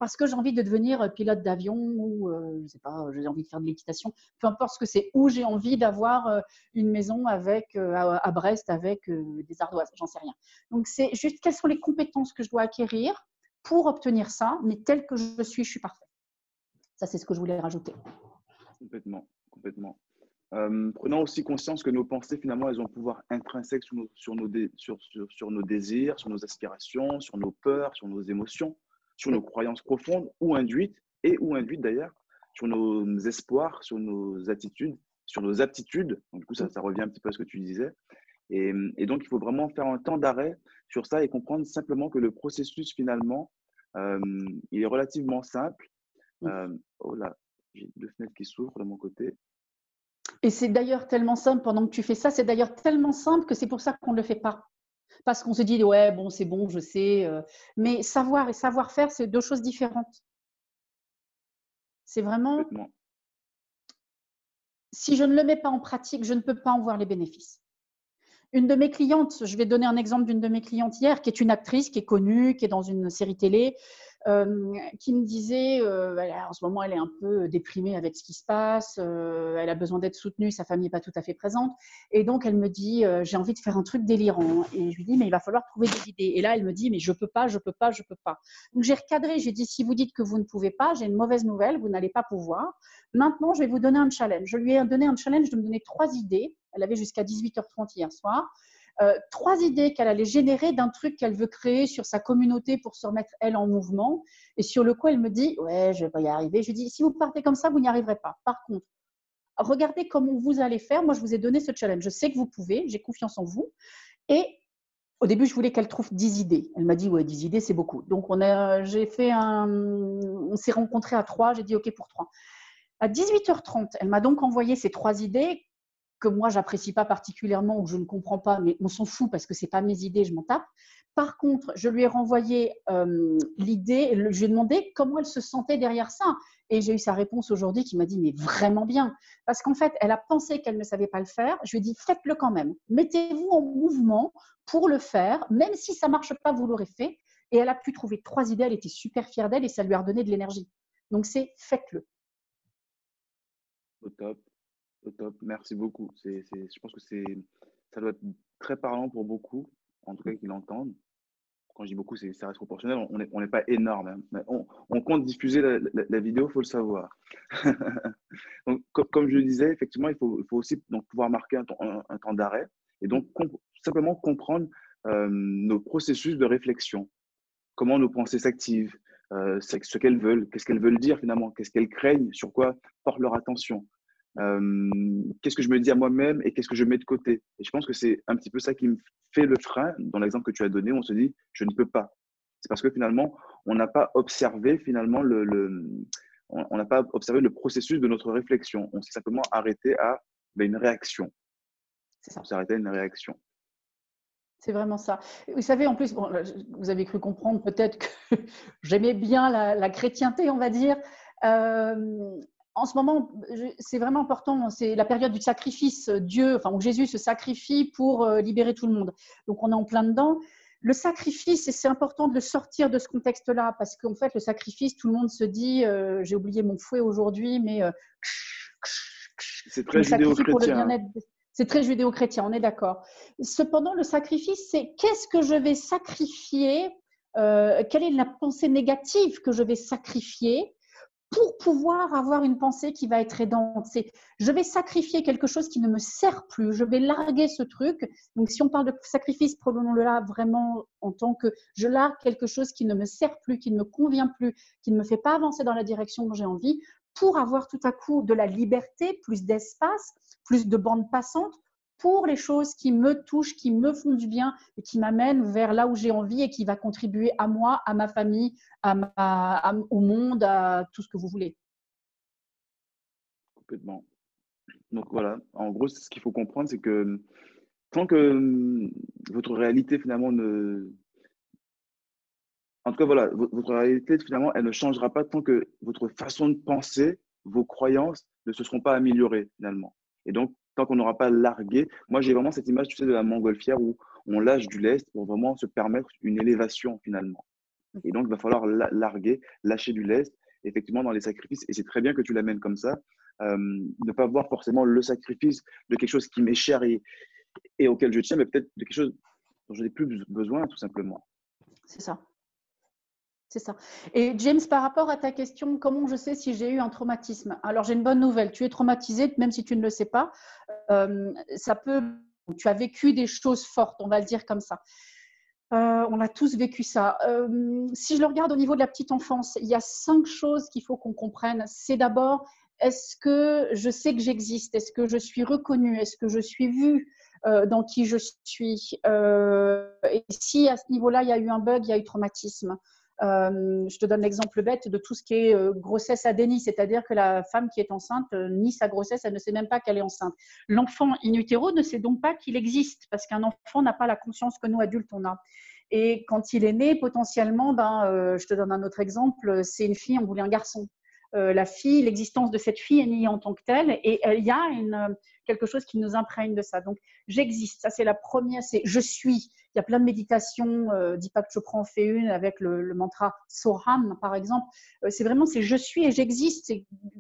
parce que j'ai envie de devenir pilote d'avion ou, euh, je sais pas, j'ai envie de faire de l'équitation, peu importe ce que c'est, ou j'ai envie d'avoir euh, une maison avec, euh, à, Brest avec des ardoises, j'en sais rien. Donc, c'est juste quelles sont les compétences que je dois acquérir pour obtenir ça, mais tel que je suis, je suis parfait. Ça, c'est ce que je voulais rajouter. Complètement, complètement. Euh, prenons aussi conscience que nos pensées, finalement, elles ont un pouvoir intrinsèque sur nos, sur, nos sur, sur, nos désirs, sur nos aspirations, sur nos peurs, sur nos émotions, sur nos croyances profondes ou induites, et ou induites d'ailleurs, sur nos espoirs, sur nos attitudes, sur nos aptitudes. Donc, du coup, ça, ça revient un petit peu à ce que tu disais. Et, et donc, il faut vraiment faire un temps d'arrêt sur ça et comprendre simplement que le processus, finalement, euh, il est relativement simple. Euh, oh là, j'ai deux fenêtres qui s'ouvrent de mon côté. Et c'est d'ailleurs tellement simple pendant que tu fais ça, c'est d'ailleurs tellement simple que c'est pour ça qu'on ne le fait pas. Parce qu'on se dit, ouais, bon, c'est bon, je sais. Euh. Mais savoir et savoir-faire, c'est deux choses différentes. C'est vraiment. Si je ne le mets pas en pratique, je ne peux pas en voir les bénéfices. Une de mes clientes, je vais donner un exemple d'une de mes clientes hier, qui est une actrice, qui est connue, qui est dans une série télé, qui me disait, en ce moment, elle est un peu déprimée avec ce qui se passe, elle a besoin d'être soutenue, sa famille n'est pas tout à fait présente. Et donc, elle me dit, j'ai envie de faire un truc délirant. Et je lui dis, mais il va falloir trouver des idées. Et là, elle me dit, mais je peux pas, je peux pas, je peux pas. Donc, j'ai recadré, j'ai dit, si vous dites que vous ne pouvez pas, j'ai une mauvaise nouvelle, vous n'allez pas pouvoir. Maintenant, je vais vous donner un challenge. Je lui ai donné un challenge de me donner trois idées. Elle avait jusqu'à 18h30 hier soir. Euh, trois idées qu'elle allait générer d'un truc qu'elle veut créer sur sa communauté pour se remettre elle en mouvement. Et sur le coup, elle me dit Ouais, je vais y arriver. Je lui dis Si vous partez comme ça, vous n'y arriverez pas. Par contre, regardez comment vous allez faire. Moi, je vous ai donné ce challenge. Je sais que vous pouvez. J'ai confiance en vous. Et au début, je voulais qu'elle trouve 10 idées. Elle m'a dit Ouais, 10 idées, c'est beaucoup. Donc, on, a, j'ai fait un, on s'est rencontrés à trois. J'ai dit OK pour trois. À 18h30, elle m'a donc envoyé ces trois idées que moi j'apprécie pas particulièrement ou que je ne comprends pas, mais on s'en fout parce que c'est pas mes idées, je m'en tape. Par contre, je lui ai renvoyé euh, l'idée, je lui ai demandé comment elle se sentait derrière ça. Et j'ai eu sa réponse aujourd'hui qui m'a dit, mais vraiment bien. Parce qu'en fait, elle a pensé qu'elle ne savait pas le faire. Je lui ai dit, faites-le quand même. Mettez-vous en mouvement pour le faire. Même si ça marche pas, vous l'aurez fait. Et elle a pu trouver trois idées. Elle était super fière d'elle et ça lui a redonné de l'énergie. Donc, c'est faites-le. Au top merci beaucoup. Je pense que ça doit être très parlant pour beaucoup, en tout cas qui l'entendent. Quand je dis beaucoup, ça reste proportionnel. On n'est pas énorme. Hein. On, compte diffuser la, vidéo, il faut le savoir. comme, je le disais, effectivement, il faut, aussi pouvoir marquer un, temps d'arrêt et donc simplement comprendre euh, nos processus de réflexion, comment nos pensées s'activent, euh, ce qu'elles veulent, qu'est-ce qu'elles veulent dire finalement, qu'est-ce qu'elles craignent, sur quoi portent leur attention, qu'est-ce que je me dis à moi-même et qu'est-ce que je mets de côté? Et je pense que c'est un petit peu ça qui me fait le frein. Dans l'exemple que tu as donné, on se dit, je ne peux pas. C'est parce que finalement, on n'a pas observé finalement le, on n'a pas observé le processus de notre réflexion. On s'est simplement arrêté à ben, une réaction. Ça. On s'est arrêté à une réaction. C'est vraiment ça. Vous savez, en plus, vous avez cru comprendre peut-être que j'aimais bien la, la, chrétienté, on va dire. Euh, en ce moment, c'est vraiment important, c'est la période du sacrifice. Dieu, enfin, où Jésus se sacrifie pour euh, libérer tout le monde. Donc, on est en plein dedans. Le sacrifice, c'est important de le sortir de ce contexte-là, parce qu'en fait, le sacrifice, tout le monde se dit, euh, j'ai oublié mon fouet aujourd'hui, mais euh, c'est très judéo-chrétien. C'est très judéo-chrétien, on est d'accord. Cependant, le sacrifice, c'est qu'est-ce que je vais sacrifier Quelle est la pensée négative que je vais sacrifier pour pouvoir avoir une pensée qui va être aidante. C'est je vais sacrifier quelque chose qui ne me sert plus, je vais larguer ce truc. Donc si on parle de sacrifice, prenons-le là vraiment en tant que je largue quelque chose qui ne me sert plus, qui ne me convient plus, qui ne me fait pas avancer dans la direction dont j'ai envie, pour avoir tout à coup de la liberté, plus d'espace, plus de bandes passantes pour les choses qui me touchent, qui me font du bien et qui m'amènent vers là où j'ai envie et qui va contribuer à moi, à ma famille, à au monde, à tout ce que vous voulez. Complètement. Donc voilà, en gros, ce qu'il faut comprendre, c'est que tant que hum, votre réalité finalement ne... En tout cas, voilà, votre réalité finalement, elle ne changera pas tant que votre façon de penser, vos croyances ne se seront pas améliorées finalement. Et donc, tant qu'on n'aura pas largué. Moi, j'ai vraiment cette image, tu sais, de la montgolfière où on lâche du lest pour vraiment se permettre une élévation finalement. Et donc, il va falloir larguer, lâcher du lest, effectivement, dans les sacrifices. Et c'est très bien que tu l'amènes comme ça. Euh, ne pas voir forcément le sacrifice de quelque chose qui m'est cher et, et auquel je tiens, mais peut-être de quelque chose dont je n'ai plus besoin, tout simplement. C'est ça. C'est ça. Et James, par rapport à ta question, comment je sais si j'ai eu un traumatisme? Alors, j'ai une bonne nouvelle. Tu es traumatisé, même si tu ne le sais pas. Euh, ça peut. Tu as vécu des choses fortes, on va le dire comme ça. Euh, on a tous vécu ça. Euh, si je le regarde au niveau de la petite enfance, il y a cinq choses qu'il faut qu'on comprenne. C'est d'abord, est-ce que je sais que j'existe? Est-ce que je suis reconnue? Est-ce que je suis vue dans qui je suis? Et si à ce niveau-là, il y a eu un bug, il y a eu traumatisme. Euh, je te donne l'exemple bête de tout ce qui est euh, grossesse à déni, c'est-à-dire que la femme qui est enceinte euh, nie sa grossesse, elle ne sait même pas qu'elle est enceinte. L'enfant in utero ne sait donc pas qu'il existe, parce qu'un enfant n'a pas la conscience que nous, adultes, on a. Et quand il est né, potentiellement, ben, je te donne un autre exemple, c'est une fille, on voulait un garçon. la fille, l'existence de cette fille est niée en tant que telle, et il y a quelque chose qui nous imprègne de ça. Donc, j'existe, ça c'est la première, c'est je suis. Il y a plein de méditations, euh, Deepak Chopra en fait une avec le, mantra Soham, par exemple. Euh, c'est vraiment, c'est je suis et j'existe.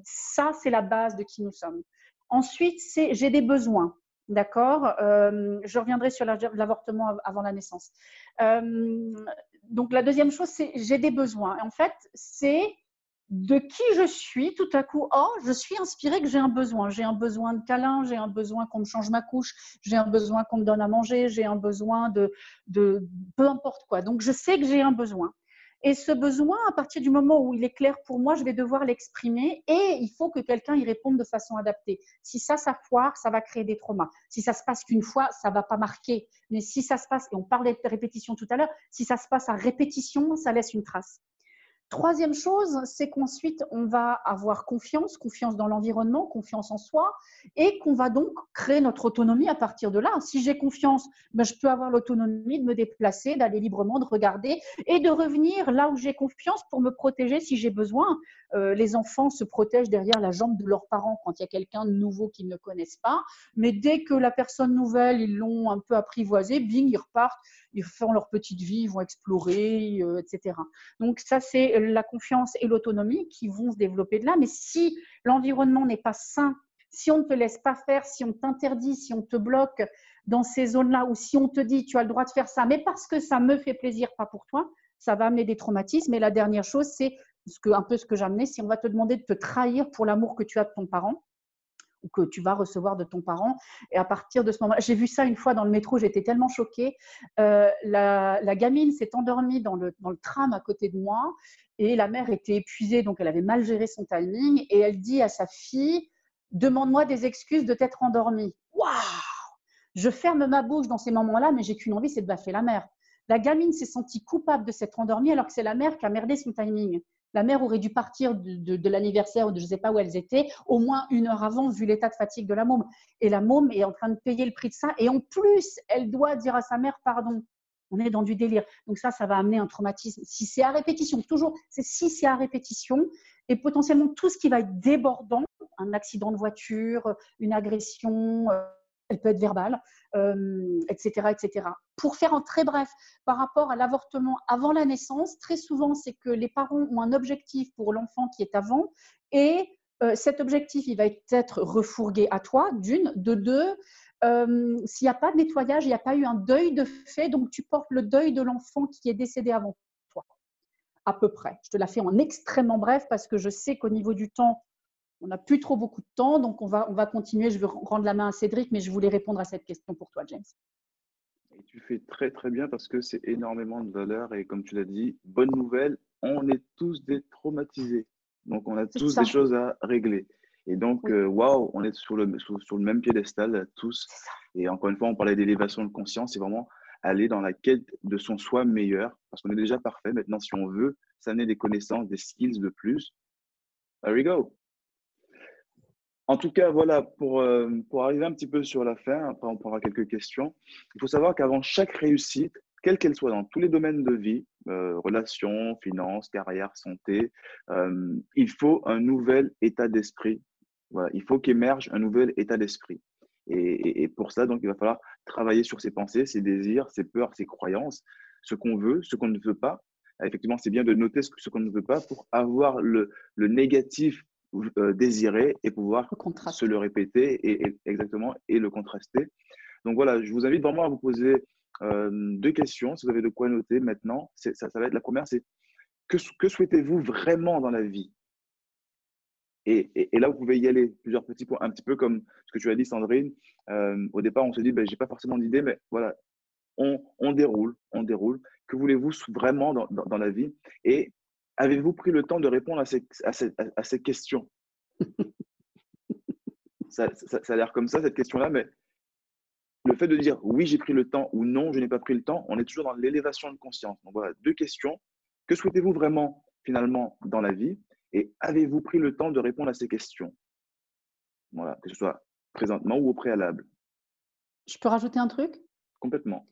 Ça, c'est la base de qui nous sommes. Ensuite, c'est j'ai des besoins. D'accord? Euh, Je reviendrai sur l'avortement avant la naissance. Euh, donc, la deuxième chose, c'est j'ai des besoins. En fait, c'est de qui je suis, tout à coup, oh, je suis inspirée que j'ai un besoin. J'ai un besoin de câlin, j'ai un besoin qu'on me change ma couche, j'ai un besoin qu'on me donne à manger, j'ai un besoin de, de peu importe quoi. Donc, je sais que j'ai un besoin. Et ce besoin, à partir du moment où il est clair pour moi, je vais devoir l'exprimer et il faut que quelqu'un y réponde de façon adaptée. Si ça, ça foire, ça va créer des traumas. Si ça se passe qu'une fois, ça va pas marquer. Mais si ça se passe, et on parlait de répétition tout à l'heure, si ça se passe à répétition, ça laisse une trace. Troisième chose, c'est qu'ensuite, on va avoir confiance, confiance dans l'environnement, confiance en soi, et qu'on va donc créer notre autonomie à partir de là. Si j'ai confiance, ben, je peux avoir l'autonomie de me déplacer, d'aller librement, de regarder et de revenir là où j'ai confiance pour me protéger si j'ai besoin. Euh, les enfants se protègent derrière la jambe de leurs parents quand il y a quelqu'un de nouveau qu'ils ne connaissent pas, mais dès que la personne nouvelle, ils l'ont un peu apprivoisée, bing, ils repartent ils font leur petite vie, ils vont explorer, euh, etc. Donc ça, c'est la confiance et l'autonomie qui vont se développer de là. Mais si l'environnement n'est pas sain, si on ne te laisse pas faire, si on t'interdit, si on te bloque dans ces zones-là, ou si on te dit tu as le droit de faire ça, mais parce que ça me fait plaisir, pas pour toi, ça va amener des traumatismes. Et la dernière chose, c'est ce que, un peu ce que j'amenais, si on va te demander de te trahir pour l'amour que tu as de ton parent, que tu vas recevoir de ton parent. Et à partir de ce moment, j'ai vu ça une fois dans le métro, j'étais tellement choquée. Euh, la, gamine s'est endormie dans le, dans le tram à côté de moi et la mère était épuisée, donc elle avait mal géré son timing et elle dit à sa fille Demande-moi des excuses de t'être endormie. Waouh Je ferme ma bouche dans ces moments-là, mais j'ai qu'une envie, c'est de baffer la mère. La gamine s'est sentie coupable de s'être endormie alors que c'est la mère qui a merdé son timing. La mère aurait dû partir de, l'anniversaire ou de je ne sais pas où elles étaient, au moins une heure avant, vu l'état de fatigue de la môme. Et la môme est en train de payer le prix de ça. Et en plus, elle doit dire à sa mère pardon. On est dans du délire. Donc ça, ça va amener un traumatisme. Si c'est à répétition, toujours, c'est si c'est à répétition, et potentiellement tout ce qui va être débordant, un accident de voiture, une agression, euh, elle peut être verbale, etc., etc. Pour faire en très bref, par rapport à l'avortement avant la naissance, très souvent, c'est que les parents ont un objectif pour l'enfant qui est avant et euh, cet objectif, il va être refourgué à toi, d'une, de deux. S'il n'y a pas de nettoyage, il n'y a pas eu un deuil de fait, donc tu portes le deuil de l'enfant qui est décédé avant toi. à peu près. Je te la fais en extrêmement bref parce que je sais qu'au niveau du temps, on n'a plus trop beaucoup de temps, donc on va, on va continuer. Je vais rendre la main à Cédric, mais je voulais répondre à cette question pour toi, James. tu fais très très bien parce que c'est énormément de valeur et comme tu l'as dit, bonne nouvelle, on est tous détraumatisés. Donc on a tous des choses à régler. Et donc, euh, waouh, on est sur le, sur, le même piédestal tous. Et encore une fois, on parlait d'élévation de conscience, c'est vraiment aller dans la quête de son soi meilleur, parce qu'on est déjà parfait. Maintenant, si on veut s'amener des connaissances, des skills de plus, there we go. En tout cas, voilà, pour, euh, pour arriver un petit peu sur la fin, après on prendra quelques questions. Il faut savoir qu'avant chaque réussite, quelle qu'elle soit dans tous les domaines de vie, euh, relations, finances, carrière, santé, euh, il faut un nouvel état d'esprit. Il faut qu'émerge un nouvel état d'esprit. Et, et, pour ça, donc, il va falloir travailler sur ses pensées, ses désirs, ses peurs, ses croyances, ce qu'on veut, ce qu'on ne veut pas. Effectivement, c'est bien de noter ce, qu'on ne veut pas pour avoir le, le négatif euh, désiré et pouvoir se le répéter et, exactement et le contraster. Donc voilà, je vous invite vraiment à vous poser euh, deux questions, si vous avez de quoi noter maintenant. Ça, ça va être la première, c'est que, que souhaitez-vous vraiment dans la vie? Et, et, là, vous pouvez y aller plusieurs petits points, un petit peu comme ce que tu as dit, Sandrine. Euh, au départ, on se dit, ben, j'ai pas forcément d'idée, mais voilà, on, on, déroule, on déroule. Que voulez-vous vraiment dans, dans, dans, la vie? Et avez-vous pris le temps de répondre à ces, à ces, à ces questions? Ça, ça, ça, a l'air comme ça, cette question-là, mais le fait de dire oui, j'ai pris le temps ou non, je n'ai pas pris le temps, on est toujours dans l'élévation de conscience. Donc voilà, deux questions. Que souhaitez-vous vraiment finalement dans la vie? Et avez-vous pris le temps de répondre à ces questions? Voilà, que ce soit présentement ou au préalable. Je peux rajouter un truc? Complètement.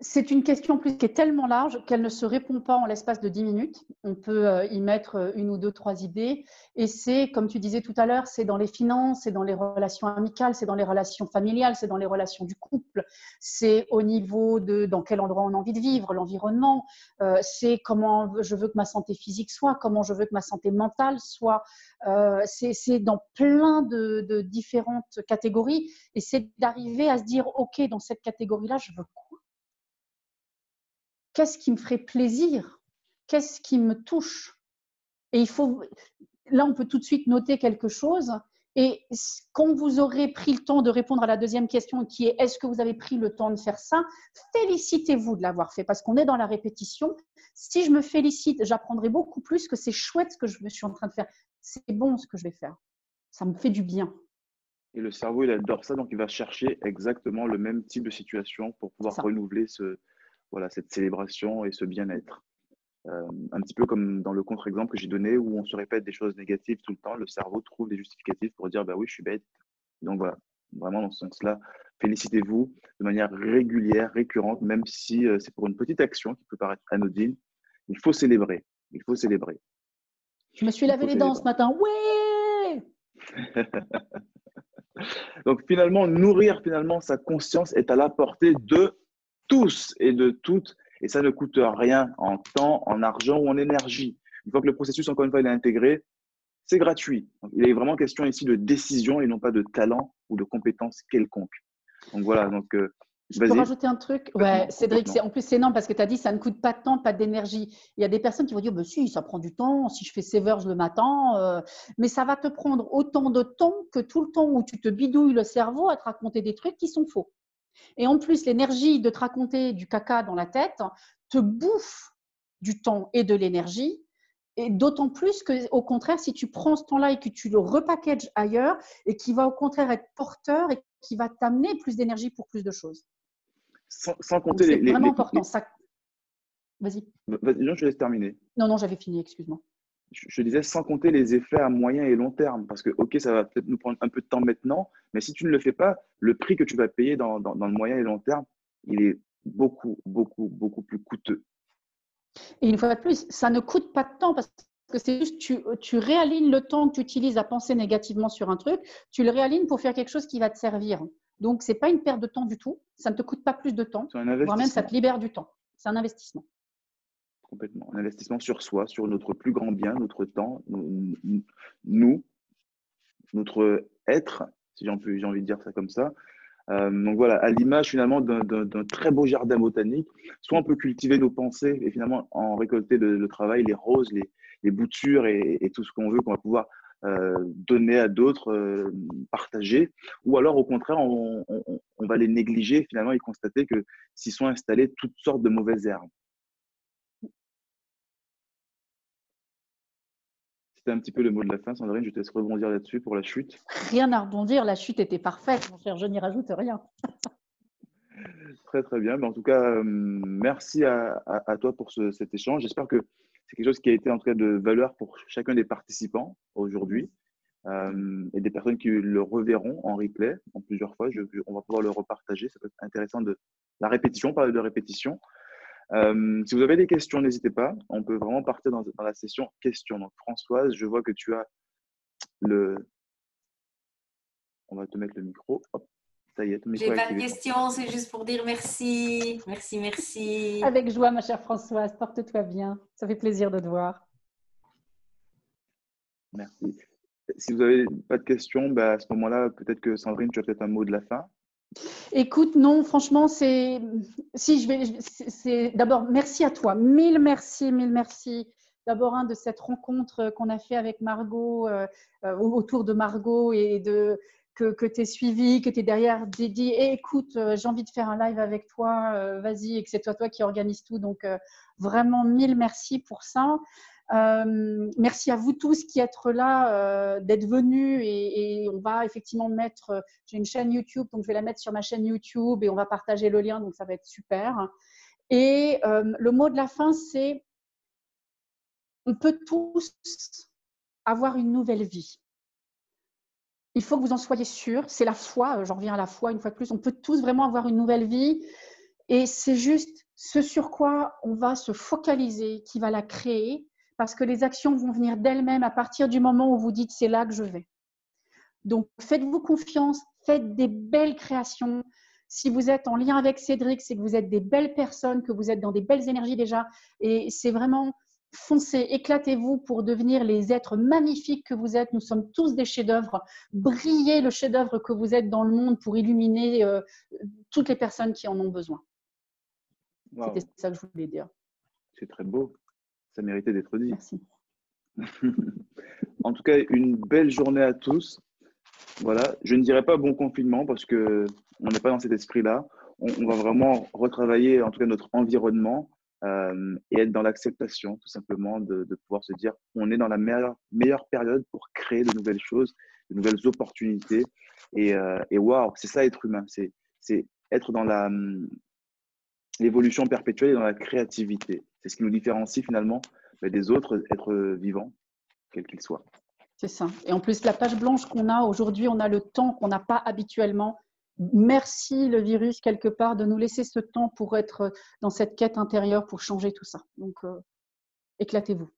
C'est une question plus qui est tellement large qu'elle ne se répond pas en l'espace de 10 minutes. On peut euh, y mettre euh, une ou deux, trois idées. Et c'est, comme tu disais tout à l'heure, c'est dans les finances, c'est dans les relations amicales, c'est dans les relations familiales, c'est dans les relations du couple, c'est au niveau de dans quel endroit on a envie de vivre, l'environnement, euh, c'est comment je veux que ma santé physique soit, comment je veux que ma santé mentale soit. c'est dans plein de, de différentes catégories. Et c'est d'arriver à se dire, OK, dans cette catégorie-là, je veux quoi? Qu'est-ce qui me ferait plaisir? Qu'est-ce qui me touche? Et il faut, là, on peut tout de suite noter quelque chose. Et quand vous aurez pris le temps de répondre à la deuxième question qui est est-ce que vous avez pris le temps de faire ça? Félicitez-vous de l'avoir fait parce qu'on est dans la répétition. Si je me félicite, j'apprendrai beaucoup plus que c'est chouette ce que je suis en train de faire. C'est bon ce que je vais faire. Ça me fait du bien. Et le cerveau, il adore ça, donc il va chercher exactement le même type de situation pour pouvoir renouveler ce, voilà, cette célébration et ce bien-être. Euh, un petit peu comme dans le contre-exemple que j'ai donné où on se répète des choses négatives tout le temps, le cerveau trouve des justificatifs pour dire bah oui, je suis bête. Donc voilà, vraiment dans ce sens-là, félicitez-vous de manière régulière, récurrente, même si euh, c'est pour une petite action qui peut paraître anodine. Il faut célébrer. Il faut célébrer. Je me suis lavé les dents ce matin. Ouais Donc finalement, nourrir finalement sa conscience est à la portée de tous et de toutes, et ça ne coûte rien en temps, en argent ou en énergie. Une fois que le processus, encore une fois, il est intégré, c'est gratuit. il est vraiment question ici de décision et non pas de talent ou de compétence quelconque. Donc voilà, donc euh, je peux rajouter un truc? Ouais, Cédric, en plus c'est énorme parce que tu as dit ça ne coûte pas de temps, pas d'énergie. Il y a des personnes qui vont dire bah, si, ça prend du temps, si je fais 7 heures le matin, euh, mais ça va te prendre autant de temps que tout le temps où tu te bidouilles le cerveau à te raconter des trucs qui sont faux. Et en plus, l'énergie de te raconter du caca dans la tête te bouffe du temps et de l'énergie. Et d'autant plus que, au contraire, si tu prends ce temps-là et que tu le repackages ailleurs et qui va au contraire être porteur et qui va t'amener plus d'énergie pour plus de choses. Sans, compter les. C'est vraiment important. Ça... Vas-y. Vas-y, je laisse terminer. Non, non, j'avais fini, excuse-moi je disais sans compter les effets à moyen et long terme. Parce que, OK, ça va peut-être nous prendre un peu de temps maintenant, mais si tu ne le fais pas, le prix que tu vas payer dans, dans, le moyen et long terme, il est beaucoup, beaucoup, beaucoup plus coûteux. Et une fois de plus, ça ne coûte pas de temps parce que c'est juste tu, tu réalignes le temps que tu utilises à penser négativement sur un truc, tu le réalignes pour faire quelque chose qui va te servir. Donc, ce n'est pas une perte de temps du tout. Ça ne te coûte pas plus de temps, voire même ça te libère du temps. C'est un investissement Un investissement sur soi, sur notre plus grand bien, notre temps, nous, notre être, si j'ai envie de dire ça comme ça, Euh, donc voilà, à l'image finalement d'un très beau jardin botanique, soit on peut cultiver nos pensées et finalement en récolter le, travail, les roses, les, boutures et, tout ce qu'on veut qu'on va pouvoir euh, donner à d'autres, euh, partager, ou alors au contraire, on, on, va les négliger finalement et constater que s'y sont installées toutes sortes de mauvaises herbes. C'était un petit peu le mot de la fin, Sandrine. Je te laisse rebondir là-dessus pour la chute. Rien à rebondir. La chute était parfaite, mon cher. Je n'y rajoute rien. très, très bien. Mais en tout cas, euh, merci à, toi pour cet échange. J'espère que c'est quelque chose qui a été en tout cas de valeur pour chacun des participants aujourd'hui. Euh, et des personnes qui le reverront en replay en plusieurs fois. on va pouvoir le repartager. Ça peut être intéressant de la répétition, parler de répétition. Euh, si vous avez des questions, n'hésitez pas. On peut vraiment partir dans, la session questions. Donc, Françoise, je vois que tu as le. On va te mettre le micro. Hop, ça y est, J'ai pas de questions, c'est juste pour dire merci. Merci, merci. Avec joie, ma chère Françoise. Porte-toi bien. Ça fait plaisir de te voir. Merci. Si vous n'avez pas de questions, bah, à ce moment-là, peut-être que Sandrine, tu as peut-être un mot de la fin. Écoute, non, franchement, c'est. Si, je vais. C'est d'abord, merci à toi. Mille merci, mille merci. D'abord, un de cette rencontre qu'on a fait avec Margot, euh, euh, autour de Margot et de que, que tu es suivi, que tu es derrière, dit, dit écoute, euh, j'ai envie de faire un live avec toi, vas-y, et que c'est toi, toi qui organise tout. Donc, vraiment, mille merci pour ça. Euh, merci à vous tous qui êtes là, euh, d'être venus et, on va effectivement mettre, euh, j'ai une chaîne YouTube, donc je vais la mettre sur ma chaîne YouTube et on va partager le lien, donc ça va être super. Et le mot de la fin, c'est on peut tous avoir une nouvelle vie. Il faut que vous en soyez sûrs. C'est la foi, j'en reviens à la foi une fois de plus. On peut tous vraiment avoir une nouvelle vie. Et c'est juste ce sur quoi on va se focaliser qui va la créer parce que les actions vont venir d'elles-mêmes à partir du moment où vous dites c'est là que je vais. Donc faites-vous confiance, faites des belles créations. Si vous êtes en lien avec Cédric, c'est que vous êtes des belles personnes, que vous êtes dans des belles énergies déjà. Et c'est vraiment foncez, éclatez-vous pour devenir les êtres magnifiques que vous êtes. Nous sommes tous des chefs-d'œuvre. Brillez le chef-d'œuvre que vous êtes dans le monde pour illuminer euh, toutes les personnes qui en ont besoin. C'était ça que je voulais dire. C'est très beau ça méritait d'être dit. Merci. en tout cas, une belle journée à tous. Voilà, je ne dirais pas bon confinement parce que on n'est pas dans cet esprit-là. On, va vraiment retravailler en tout cas notre environnement euh, et être dans l'acceptation tout simplement de, pouvoir se dire on est dans la meilleure, meilleure période pour créer de nouvelles choses, de nouvelles opportunités. Et, euh, et waouh, c'est ça être humain, c'est être dans la, l'évolution perpétuelle et dans la créativité. C'est ce qui nous différencie finalement des autres êtres vivants, quels qu'ils soient. C'est ça. Et en plus, la page blanche qu'on a aujourd'hui, on a le temps qu'on n'a pas habituellement. Merci le virus quelque part de nous laisser ce temps pour être dans cette quête intérieure, pour changer tout ça. Donc, euh, éclatez-vous.